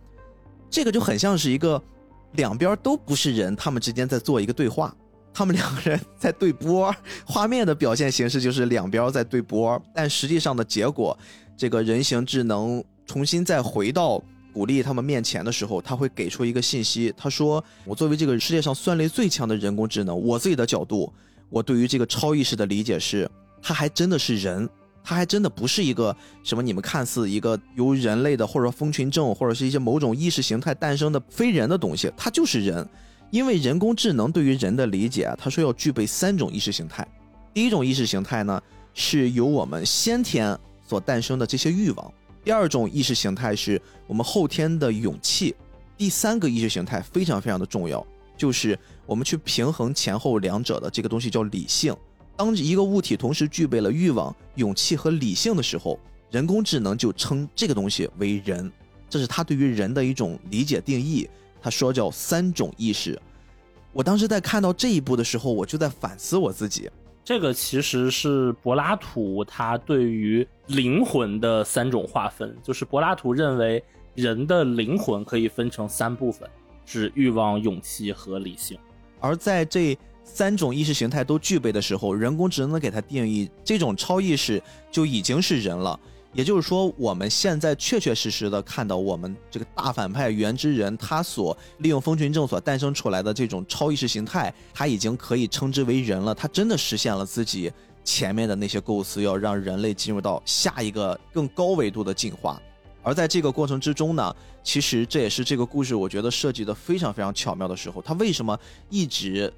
这个就很像是一个两边都不是人，他们之间在做一个对话，他们两个人在对波，画面的表现形式就是两边在对波，但实际上的结果，这个人形智能重新再回到。鼓励他们面前的时候，他会给出一个信息。他说：“我作为这个世界上算力最强的人工智能，我自己的角度，我对于这个超意识的理解是，他还真的是人，他还真的不是一个什么你们看似一个由人类的或者说蜂群症或者是一些某种意识形态诞生的非人的东西，他就是人。因为人工智能对于人的理解，他说要具备三种意识形态。第一种意识形态呢，是由我们先天所诞生的这些欲望。”第二种意识形态是我们后天的勇气，第三个意识形态非常非常的重要，就是我们去平衡前后两者的这个东西叫理性。当一个物体同时具备了欲望、勇气和理性的时候，人工智能就称这个东西为人，这是他对于人的一种理解定义。他说叫三种意识。我当时在看到这一步的时候，我就在反思我自己。这个其实是柏拉图他对于灵魂的三种划分，就是柏拉图认为人的灵魂可以分成三部分，是欲望、勇气和理性。而在这三种意识形态都具备的时候，人工智能给它定义这种超意识就已经是人了。也就是说，我们现在确确实实的看到，我们这个大反派原之人他所利用蜂群症所诞生出来的这种超意识形态，他已经可以称之为人了。他真的实现了自己前面的那些构思，要让人类进入到下一个更高维度的进化。而在这个过程之中呢，其实这也是这个故事我觉得设计的非常非常巧妙的时候。他为什么一直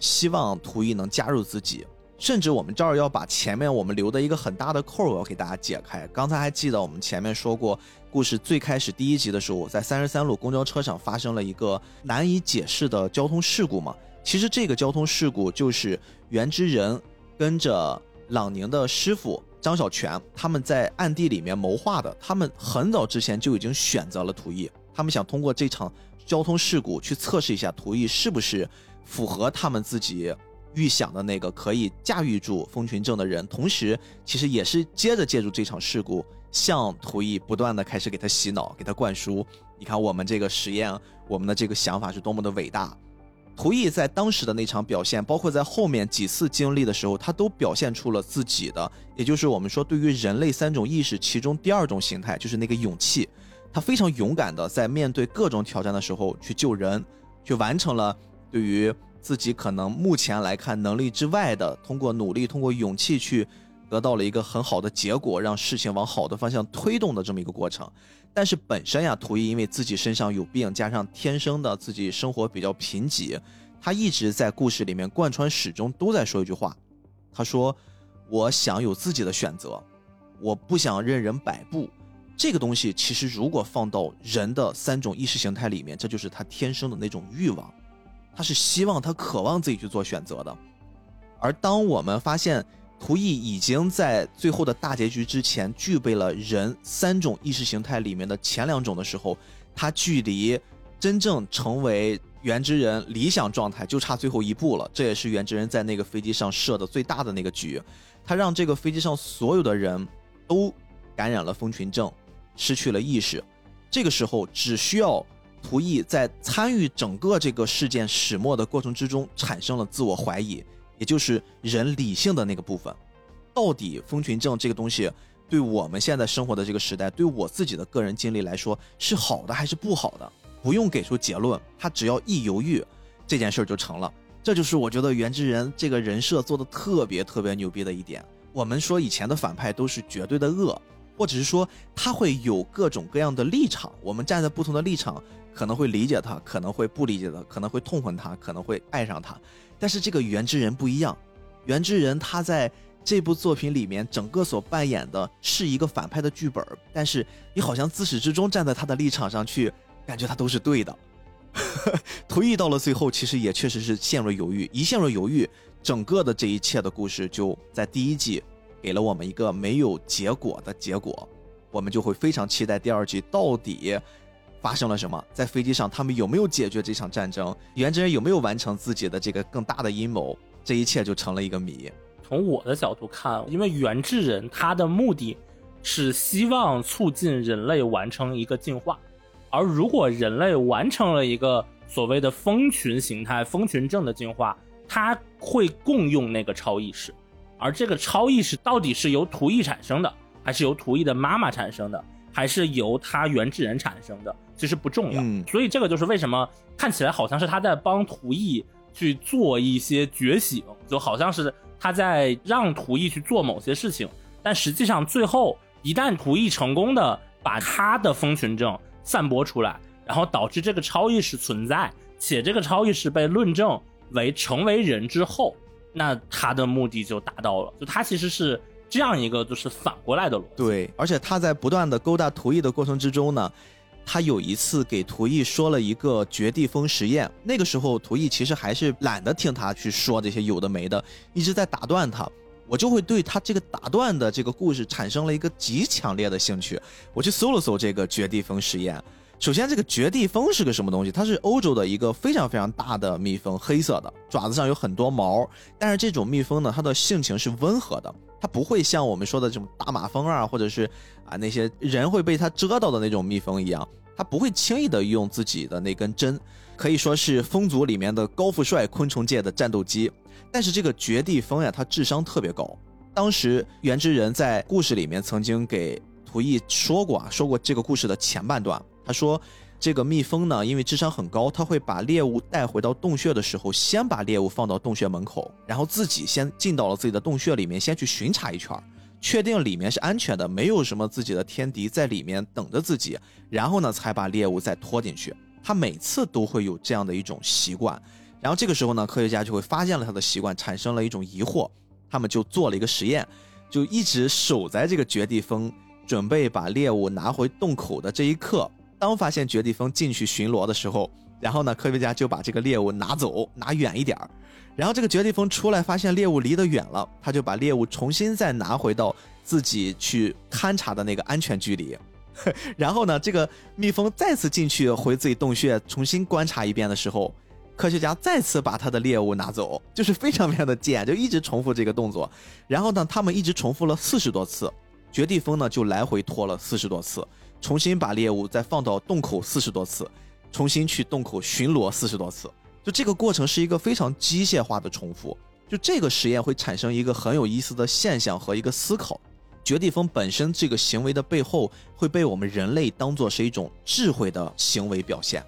希望图一能加入自己？甚至我们这儿要把前面我们留的一个很大的扣，我要给大家解开。刚才还记得我们前面说过，故事最开始第一集的时候，在三十三路公交车上发生了一个难以解释的交通事故嘛？其实这个交通事故就是袁之仁跟着朗宁的师傅张小泉他们在暗地里面谋划的。他们很早之前就已经选择了图毅，他们想通过这场交通事故去测试一下图毅是不是符合他们自己。预想的那个可以驾驭住蜂群症的人，同时其实也是接着借助这场事故，向图毅不断的开始给他洗脑，给他灌输。你看我们这个实验，我们的这个想法是多么的伟大。图毅在当时的那场表现，包括在后面几次经历的时候，他都表现出了自己的，也就是我们说对于人类三种意识其中第二种形态，就是那个勇气。他非常勇敢的在面对各种挑战的时候去救人，去完成了对于。自己可能目前来看能力之外的，通过努力，通过勇气去得到了一个很好的结果，让事情往好的方向推动的这么一个过程。但是本身呀，图一因为自己身上有病，加上天生的自己生活比较贫瘠，他一直在故事里面贯穿始终都在说一句话，他说：“我想有自己的选择，我不想任人摆布。”这个东西其实如果放到人的三种意识形态里面，这就是他天生的那种欲望。他是希望他渴望自己去做选择的，而当我们发现图毅已经在最后的大结局之前具备了人三种意识形态里面的前两种的时候，他距离真正成为原之人理想状态就差最后一步了。这也是原之人在那个飞机上设的最大的那个局，他让这个飞机上所有的人都感染了蜂群症，失去了意识。这个时候只需要。图毅在参与整个这个事件始末的过程之中，产生了自我怀疑，也就是人理性的那个部分。到底蜂群症这个东西，对我们现在生活的这个时代，对我自己的个人经历来说，是好的还是不好的？不用给出结论，他只要一犹豫，这件事儿就成了。这就是我觉得袁之人这个人设做的特别特别牛逼的一点。我们说以前的反派都是绝对的恶，或者是说他会有各种各样的立场，我们站在不同的立场。可能会理解他，可能会不理解他，可能会痛恨他，可能会爱上他。但是这个原之人不一样，原之人他在这部作品里面整个所扮演的是一个反派的剧本，但是你好像自始至终站在他的立场上去，感觉他都是对的。推移到了最后，其实也确实是陷入犹豫，一陷入犹豫，整个的这一切的故事就在第一季给了我们一个没有结果的结果，我们就会非常期待第二季到底。发生了什么？在飞机上，他们有没有解决这场战争？原真人有没有完成自己的这个更大的阴谋？这一切就成了一个谜。从我的角度看，因为原智人他的目的是希望促进人类完成一个进化，而如果人类完成了一个所谓的蜂群形态、蜂群症的进化，他会共用那个超意识，而这个超意识到底是由图意产生的，还是由图意的妈妈产生的？还是由他原智人产生的，其实不重要。所以这个就是为什么看起来好像是他在帮图意去做一些觉醒，就好像是他在让图意去做某些事情。但实际上，最后一旦图意成功的把他的蜂群症散播出来，然后导致这个超意识存在，且这个超意识被论证为成为人之后，那他的目的就达到了。就他其实是。这样一个就是反过来的逻辑。对，而且他在不断的勾搭图意的过程之中呢，他有一次给图毅说了一个绝地风实验。那个时候，图毅其实还是懒得听他去说这些有的没的，一直在打断他。我就会对他这个打断的这个故事产生了一个极强烈的兴趣。我去搜了搜这个绝地风实验。首先，这个绝地蜂是个什么东西？它是欧洲的一个非常非常大的蜜蜂，黑色的爪子上有很多毛。但是这种蜜蜂呢，它的性情是温和的，它不会像我们说的这种大马蜂啊，或者是啊那些人会被它蛰到的那种蜜蜂一样，他不会轻易的用自己的那根针，可以说是蜂族里面的高富帅，昆虫界的战斗机。但是这个绝地蜂呀，他智商特别高。当时原之人在故事里面曾经给图毅说过啊，说过这个故事的前半段，他说。这个蜜蜂呢，因为智商很高，它会把猎物带回到洞穴的时候，先把猎物放到洞穴门口，然后自己先进到了自己的洞穴里面，先去巡查一圈，确定里面是安全的，没有什么自己的天敌在里面等着自己，然后呢，才把猎物再拖进去。他每次都会有这样的一种习惯，然后这个时候呢，科学家就会发现了他的习惯，产生了一种疑惑，他们就做了一个实验，就一直守在这个绝地峰，准备把猎物拿回洞口的这一刻。当发现绝地蜂进去巡逻的时候，然后呢，科学家就把这个猎物拿走，拿远一点儿。然后这个绝地蜂出来，发现猎物离得远了，他就把猎物重新再拿回到自己去勘察的那个安全距离。然后呢，这个蜜蜂再次进去回自己洞穴，重新观察一遍的时候，科学家再次把他的猎物拿走，就是非常非常的贱，就一直重复这个动作。然后呢，他们一直重复了四十多次，绝地蜂呢就来回拖了四十多次。重新把猎物再放到洞口四十多次，重新去洞口巡逻四十多次，就这个过程是一个非常机械化的重复。就这个实验会产生一个很有意思的现象和一个思考：绝地蜂本身这个行为的背后会被我们人类当做是一种智慧的行为表现，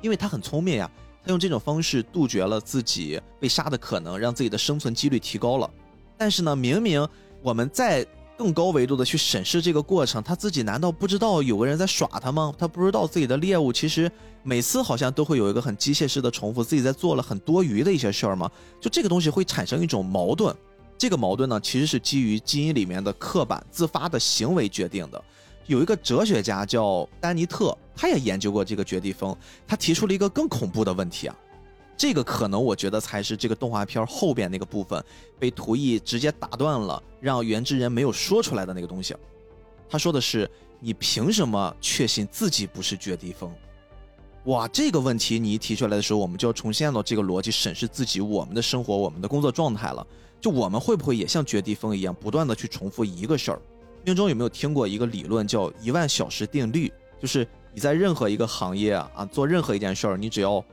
因为它很聪明呀，它用这种方式杜绝了自己被杀的可能，让自己的生存几率提高了。但是呢，明明我们在。更高维度的去审视这个过程，他自己难道不知道有个人在耍他吗？他不知道自己的猎物其实每次好像都会有一个很机械式的重复，自己在做了很多余的一些事儿吗？就这个东西会产生一种矛盾，这个矛盾呢其实是基于基因里面的刻板自发的行为决定的。有一个哲学家叫丹尼特，他也研究过这个绝地蜂，他提出了一个更恐怖的问题啊。这个可能我觉得才是这个动画片后边那个部分被图意直接打断了，让原之人没有说出来的那个东西。他说的是：“你凭什么确信自己不是绝地蜂？”哇，这个问题你一提出来的时候，我们就要重新按照这个逻辑审视自己、我们的生活、我们的工作状态了。就我们会不会也像绝地蜂一样，不断的去重复一个事儿？命中有没有听过一个理论叫一万小时定律？就是你在任何一个行业啊，做任何一件事儿，你只要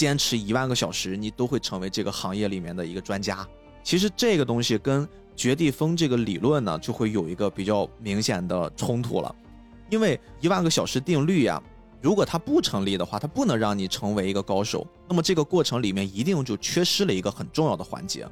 坚持一万个小时，你都会成为这个行业里面的一个专家。其实这个东西跟绝地风这个理论呢，就会有一个比较明显的冲突了。因为一万个小时定律呀，如果它不成立的话，它不能让你成为一个高手。那么这个过程里面一定就缺失了一个很重要的环节。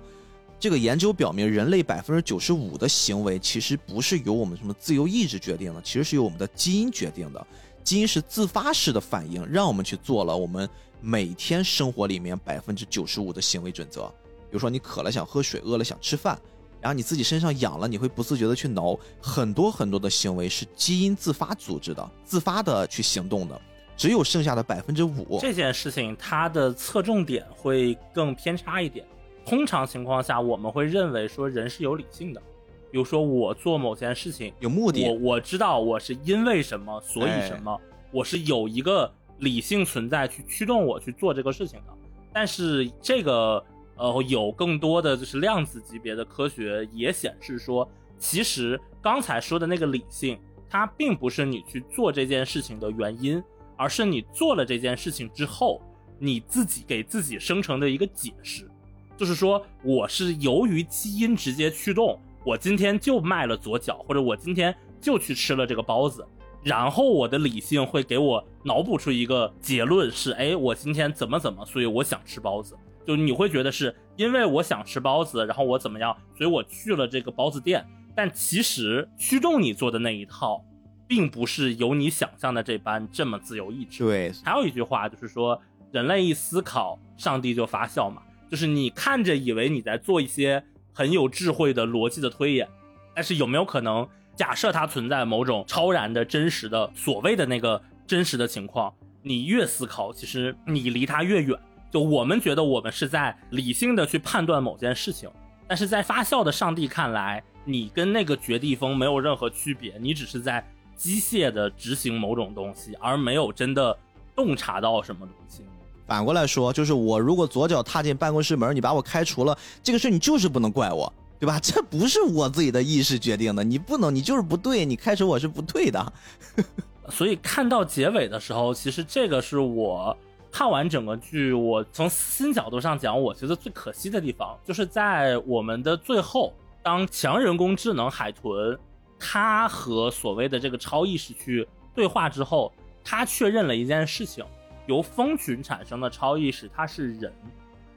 这个研究表明，人类百分之九十五的行为其实不是由我们什么自由意志决定的，其实是由我们的基因决定的。基因是自发式的反应，让我们去做了我们。每天生活里面百分之九十五的行为准则，比如说你渴了想喝水，饿了想吃饭，然后你自己身上痒了，你会不自觉的去挠，很多很多的行为是基因自发组织的，自发的去行动的，只有剩下的百分之五，这件事情它的侧重点会更偏差一点。通常情况下，我们会认为说人是有理性的，比如说我做某件事情有目的，我我知道我是因为什么，所以什么，我是有一个。理性存在去驱动我去做这个事情的，但是这个呃有更多的就是量子级别的科学也显示说，其实刚才说的那个理性，它并不是你去做这件事情的原因，而是你做了这件事情之后，你自己给自己生成的一个解释，就是说我是由于基因直接驱动，我今天就迈了左脚，或者我今天就去吃了这个包子。然后我的理性会给我脑补出一个结论是，哎，我今天怎么怎么，所以我想吃包子。就你会觉得是因为我想吃包子，然后我怎么样，所以我去了这个包子店。但其实驱动你做的那一套，并不是有你想象的这般这么自由意志。对，还有一句话就是说，人类一思考，上帝就发笑嘛。就是你看着以为你在做一些很有智慧的逻辑的推演，但是有没有可能？假设它存在某种超然的真实的所谓的那个真实的情况，你越思考，其实你离它越远。就我们觉得我们是在理性的去判断某件事情，但是在发笑的上帝看来，你跟那个绝地风没有任何区别，你只是在机械的执行某种东西，而没有真的洞察到什么东西。反过来说，就是我如果左脚踏进办公室门，你把我开除了，这个事你就是不能怪我。对吧？这不是我自己的意识决定的，你不能，你就是不对，你开始我是不对的。所以看到结尾的时候，其实这个是我看完整个剧，我从新角度上讲，我觉得最可惜的地方，就是在我们的最后，当强人工智能海豚，它和所谓的这个超意识去对话之后，它确认了一件事情：由蜂群产生的超意识，它是人。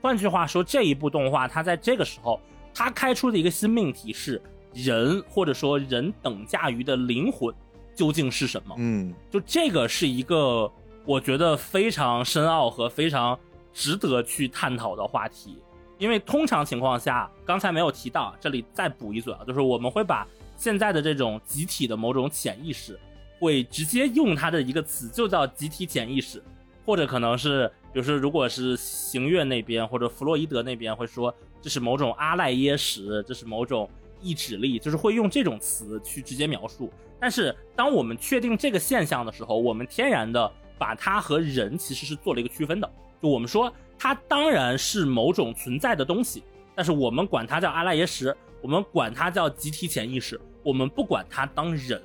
换句话说，这一部动画它在这个时候，它开出的一个新命题是人，或者说人等价于的灵魂。究竟是什么？嗯，就这个是一个我觉得非常深奥和非常值得去探讨的话题。因为通常情况下，刚才没有提到，这里再补一嘴啊，就是我们会把现在的这种集体的某种潜意识，会直接用它的一个词，就叫集体潜意识，或者可能是，比如说，如果是行月那边或者弗洛伊德那边会说，这是某种阿赖耶识，这是某种意志力，就是会用这种词去直接描述。但是，当我们确定这个现象的时候，我们天然的把它和人其实是做了一个区分的。就我们说，它当然是某种存在的东西，但是我们管它叫阿赖耶识，我们管它叫集体潜意识，我们不管它当人。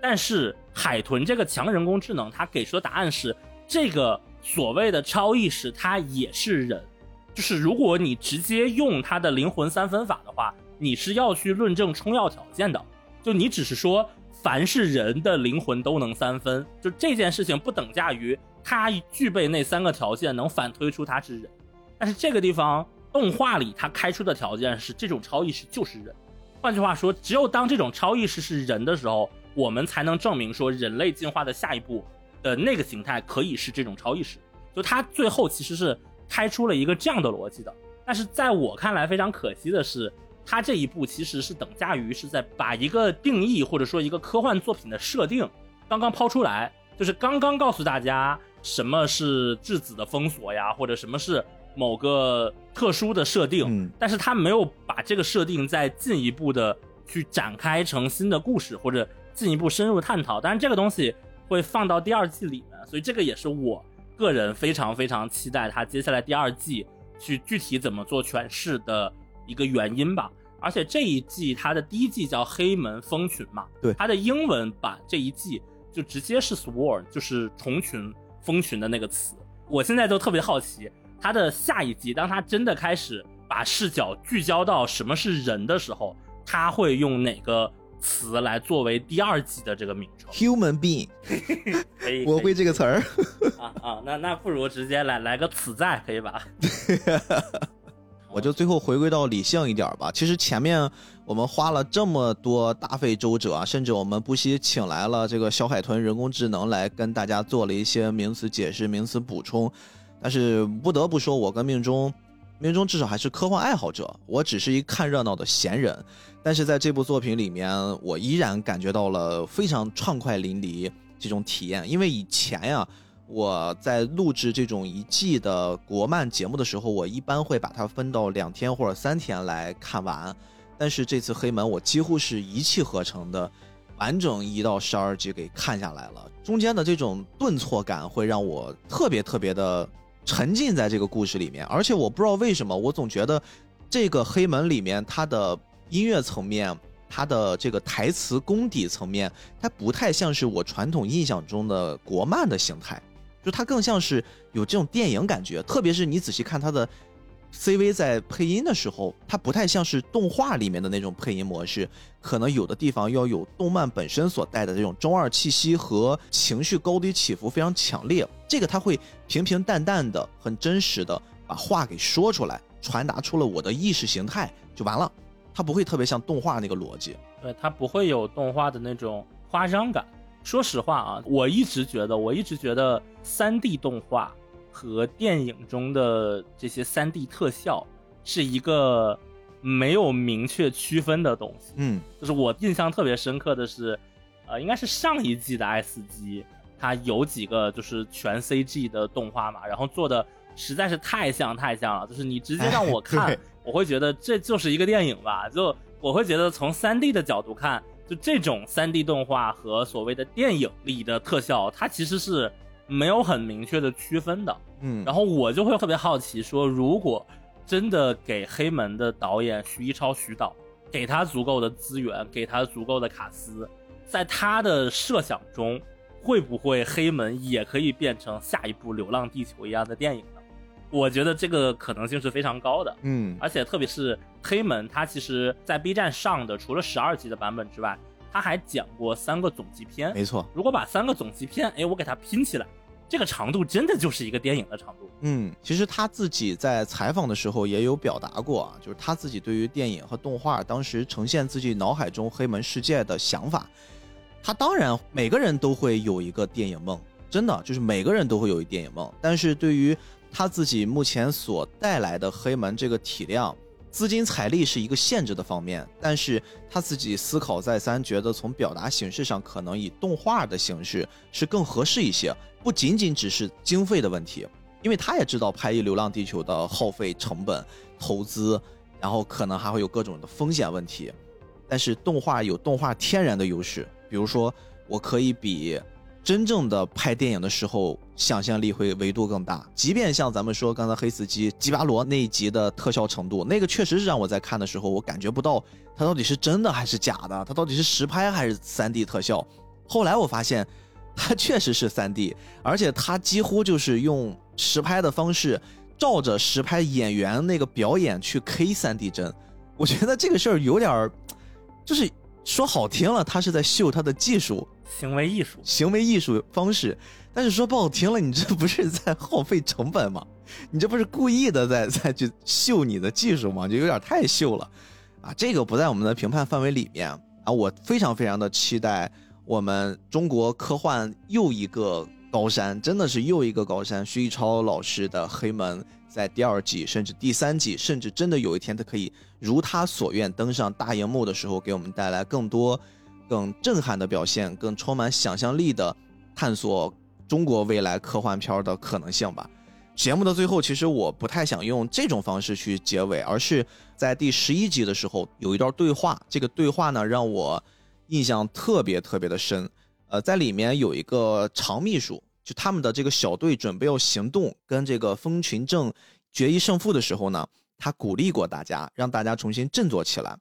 但是海豚这个强人工智能，它给出的答案是，这个所谓的超意识，它也是人。就是如果你直接用他的灵魂三分法的话，你是要去论证充要条件的。就你只是说。凡是人的灵魂都能三分，就这件事情不等价于他具备那三个条件能反推出他是人。但是这个地方动画里他开出的条件是这种超意识就是人。换句话说，只有当这种超意识是人的时候，我们才能证明说人类进化的下一步的那个形态可以是这种超意识。就他最后其实是开出了一个这样的逻辑的。但是在我看来非常可惜的是。它这一步其实是等价于是在把一个定义或者说一个科幻作品的设定刚刚抛出来，就是刚刚告诉大家什么是质子的封锁呀，或者什么是某个特殊的设定，但是他没有把这个设定再进一步的去展开成新的故事或者进一步深入探讨。当然这个东西会放到第二季里面，所以这个也是我个人非常非常期待他接下来第二季去具体怎么做诠释的。一个原因吧，而且这一季它的第一季叫黑门蜂群嘛，对，它的英文版这一季就直接是 swarm，就是虫群、蜂群的那个词。我现在都特别好奇，它的下一季，当它真的开始把视角聚焦到什么是人的时候，他会用哪个词来作为第二季的这个名称？Human being，可以，我会这个词儿啊啊，那那不如直接来来个此在，可以吧？我就最后回归到理性一点吧。其实前面我们花了这么多大费周折啊，甚至我们不惜请来了这个小海豚人工智能来跟大家做了一些名词解释、名词补充。但是不得不说，我跟命中，命中至少还是科幻爱好者，我只是一看热闹的闲人。但是在这部作品里面，我依然感觉到了非常畅快淋漓这种体验，因为以前呀。我在录制这种一季的国漫节目的时候，我一般会把它分到两天或者三天来看完。但是这次黑门，我几乎是一气呵成的，完整一到十二集给看下来了。中间的这种顿挫感会让我特别特别的沉浸在这个故事里面。而且我不知道为什么，我总觉得这个黑门里面它的音乐层面、它的这个台词功底层面，它不太像是我传统印象中的国漫的形态。就它更像是有这种电影感觉，特别是你仔细看它的 CV 在配音的时候，它不太像是动画里面的那种配音模式，可能有的地方要有动漫本身所带的这种中二气息和情绪高低起伏非常强烈。这个它会平平淡淡的、很真实的把话给说出来，传达出了我的意识形态就完了，它不会特别像动画那个逻辑，对，它不会有动画的那种夸张感。说实话啊，我一直觉得，我一直觉得三 D 动画和电影中的这些三 D 特效是一个没有明确区分的东西。嗯，就是我印象特别深刻的是，呃，应该是上一季的 S 级，它有几个就是全 CG 的动画嘛，然后做的实在是太像太像了，就是你直接让我看，我会觉得这就是一个电影吧，就我会觉得从三 D 的角度看。就这种三 D 动画和所谓的电影里的特效，它其实是没有很明确的区分的。嗯，然后我就会特别好奇，说如果真的给黑门的导演徐一超徐导，给他足够的资源，给他足够的卡司，在他的设想中，会不会黑门也可以变成下一部《流浪地球》一样的电影呢？我觉得这个可能性是非常高的。嗯，而且特别是黑门，它其实在 B 站上的除了十二集的版本之外，它还讲过三个总集篇。没错，如果把三个总集篇，哎，我给它拼起来，这个长度真的就是一个电影的长度。嗯，其实他自己在采访的时候也有表达过啊，就是他自己对于电影和动画当时呈现自己脑海中黑门世界的想法。他当然每个人都会有一个电影梦，真的就是每个人都会有一电影梦。但是对于他自己目前所带来的黑门这个体量，资金财力是一个限制的方面，但是他自己思考再三，觉得从表达形式上可能以动画的形式是更合适一些，不仅仅只是经费的问题。因为他也知道拍一《流浪地球》的耗费成本、投资，然后可能还会有各种的风险问题。但是动画有动画天然的优势，比如说我可以比真正的拍电影的时候想象力会维度更大。即便像咱们说刚才黑死机吉巴罗那一集的特效程度，那个确实是让我在看的时候我感觉不到它到底是真的还是假的，它到底是实拍还是三 D 特效。后来我发现。它确实是三 D，而且它几乎就是用实拍的方式，照着实拍演员那个表演去 K 三 D 帧。我觉得这个事儿有点儿，就是说好听了，他是在秀他的技术，行为艺术，行为艺术方式；但是说不好听了，你这不是在耗费成本吗？你这不是故意的在在去秀你的技术吗？就有点太秀了啊！这个不在我们的评判范围里面啊！我非常非常的期待。我们中国科幻又一个高山，真的是又一个高山。徐艺超老师的《黑门》在第二季，甚至第三季，甚至真的有一天他可以如他所愿登上大荧幕的时候，给我们带来更多、更震撼的表现，更充满想象力的探索中国未来科幻片的可能性吧。节目的最后，其实我不太想用这种方式去结尾，而是在第十一集的时候有一段对话，这个对话呢让我。印象特别特别的深，呃，在里面有一个常秘书，就他们的这个小队准备要行动，跟这个蜂群症决一胜负的时候呢，他鼓励过大家，让大家重新振作起来。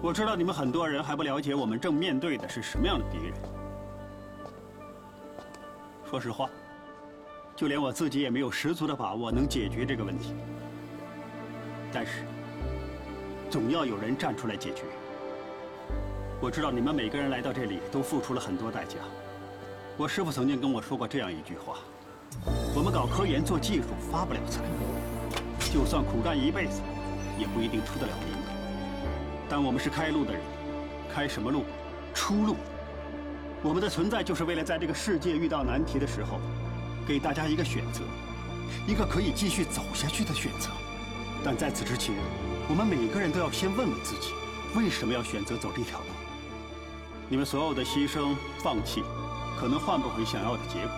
我知道你们很多人还不了解我们正面对的是什么样的敌人。说实话，就连我自己也没有十足的把握能解决这个问题。但是，总要有人站出来解决。我知道你们每个人来到这里都付出了很多代价。我师傅曾经跟我说过这样一句话：我们搞科研做技术发不了财，就算苦干一辈子，也不一定出得了名。但我们是开路的人，开什么路？出路。我们的存在就是为了在这个世界遇到难题的时候，给大家一个选择，一个可以继续走下去的选择。但在此之前，我们每个人都要先问问自己，为什么要选择走这条路？你们所有的牺牲、放弃，可能换不回想要的结果，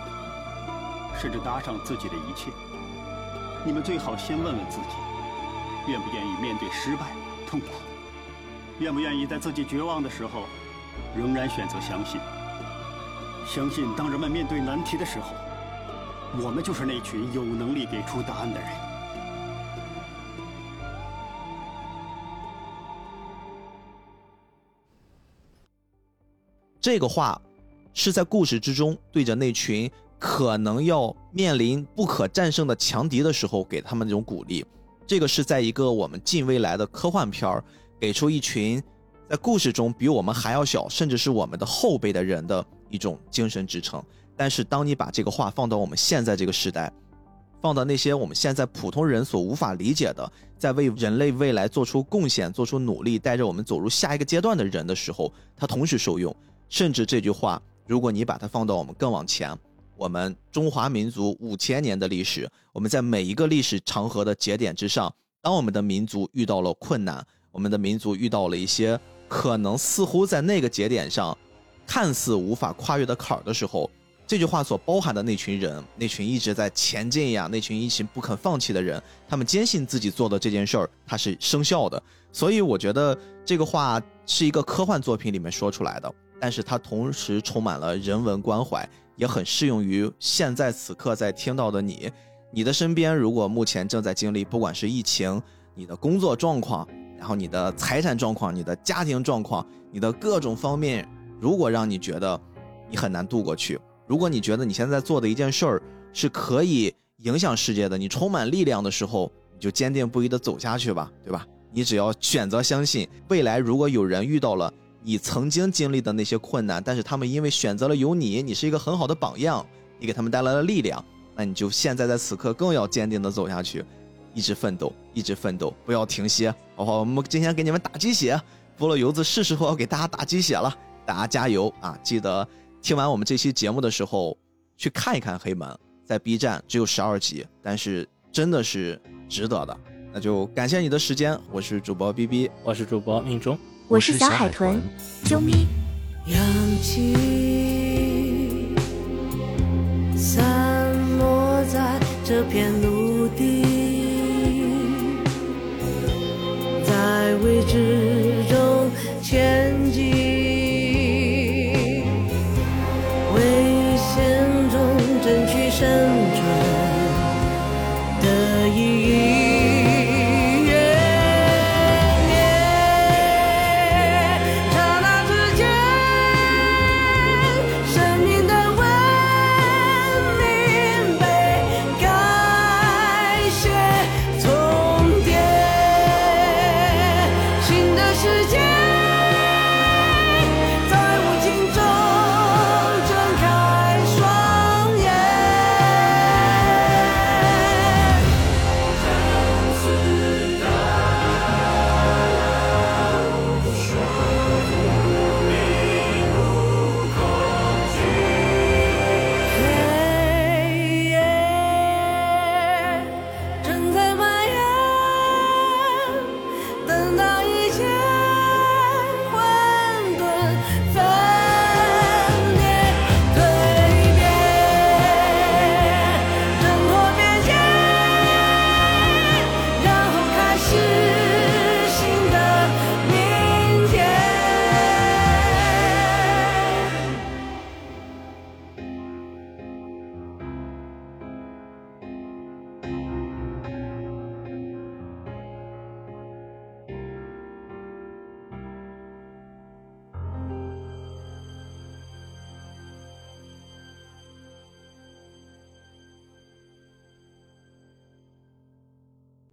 甚至搭上自己的一切。你们最好先问问自己，愿不愿意面对失败、痛苦？愿不愿意在自己绝望的时候，仍然选择相信？相信当人们面对难题的时候，我们就是那群有能力给出答案的人。这个话是在故事之中对着那群可能要面临不可战胜的强敌的时候给他们那种鼓励。这个是在一个我们近未来的科幻片儿给出一群在故事中比我们还要小，甚至是我们的后辈的人的一种精神支撑。但是当你把这个话放到我们现在这个时代，放到那些我们现在普通人所无法理解的，在为人类未来做出贡献、做出努力、带着我们走入下一个阶段的人的时候，它同时受用。甚至这句话，如果你把它放到我们更往前，我们中华民族五千年的历史，我们在每一个历史长河的节点之上，当我们的民族遇到了困难，我们的民族遇到了一些可能似乎在那个节点上看似无法跨越的坎儿的时候，这句话所包含的那群人，那群一直在前进呀，那群一群不肯放弃的人，他们坚信自己做的这件事儿它是生效的。所以我觉得这个话是一个科幻作品里面说出来的。但是它同时充满了人文关怀，也很适用于现在此刻在听到的你。你的身边如果目前正在经历，不管是疫情、你的工作状况，然后你的财产状况、你的家庭状况、你的各种方面，如果让你觉得你很难度过去，如果你觉得你现在做的一件事儿是可以影响世界的，你充满力量的时候，你就坚定不移的走下去吧，对吧？你只要选择相信未来，如果有人遇到了你曾经经历的那些困难，但是他们因为选择了有你，你是一个很好的榜样，你给他们带来了力量，那你就现在在此刻更要坚定的走下去。一直奋斗，一直奋斗，不要停歇，好不好？我们今天给你们打鸡血，菠萝油子是时候要给大家打鸡血了，大家加油啊！记得听完我们这期节目的时候，去看一看《黑门》，在 B 站只有十二集，但是真的是值得的。那就感谢你的时间，我是主播 B B，我是主播命中，我是小海豚，啾咪。氧气散落在这片路。在未知中潜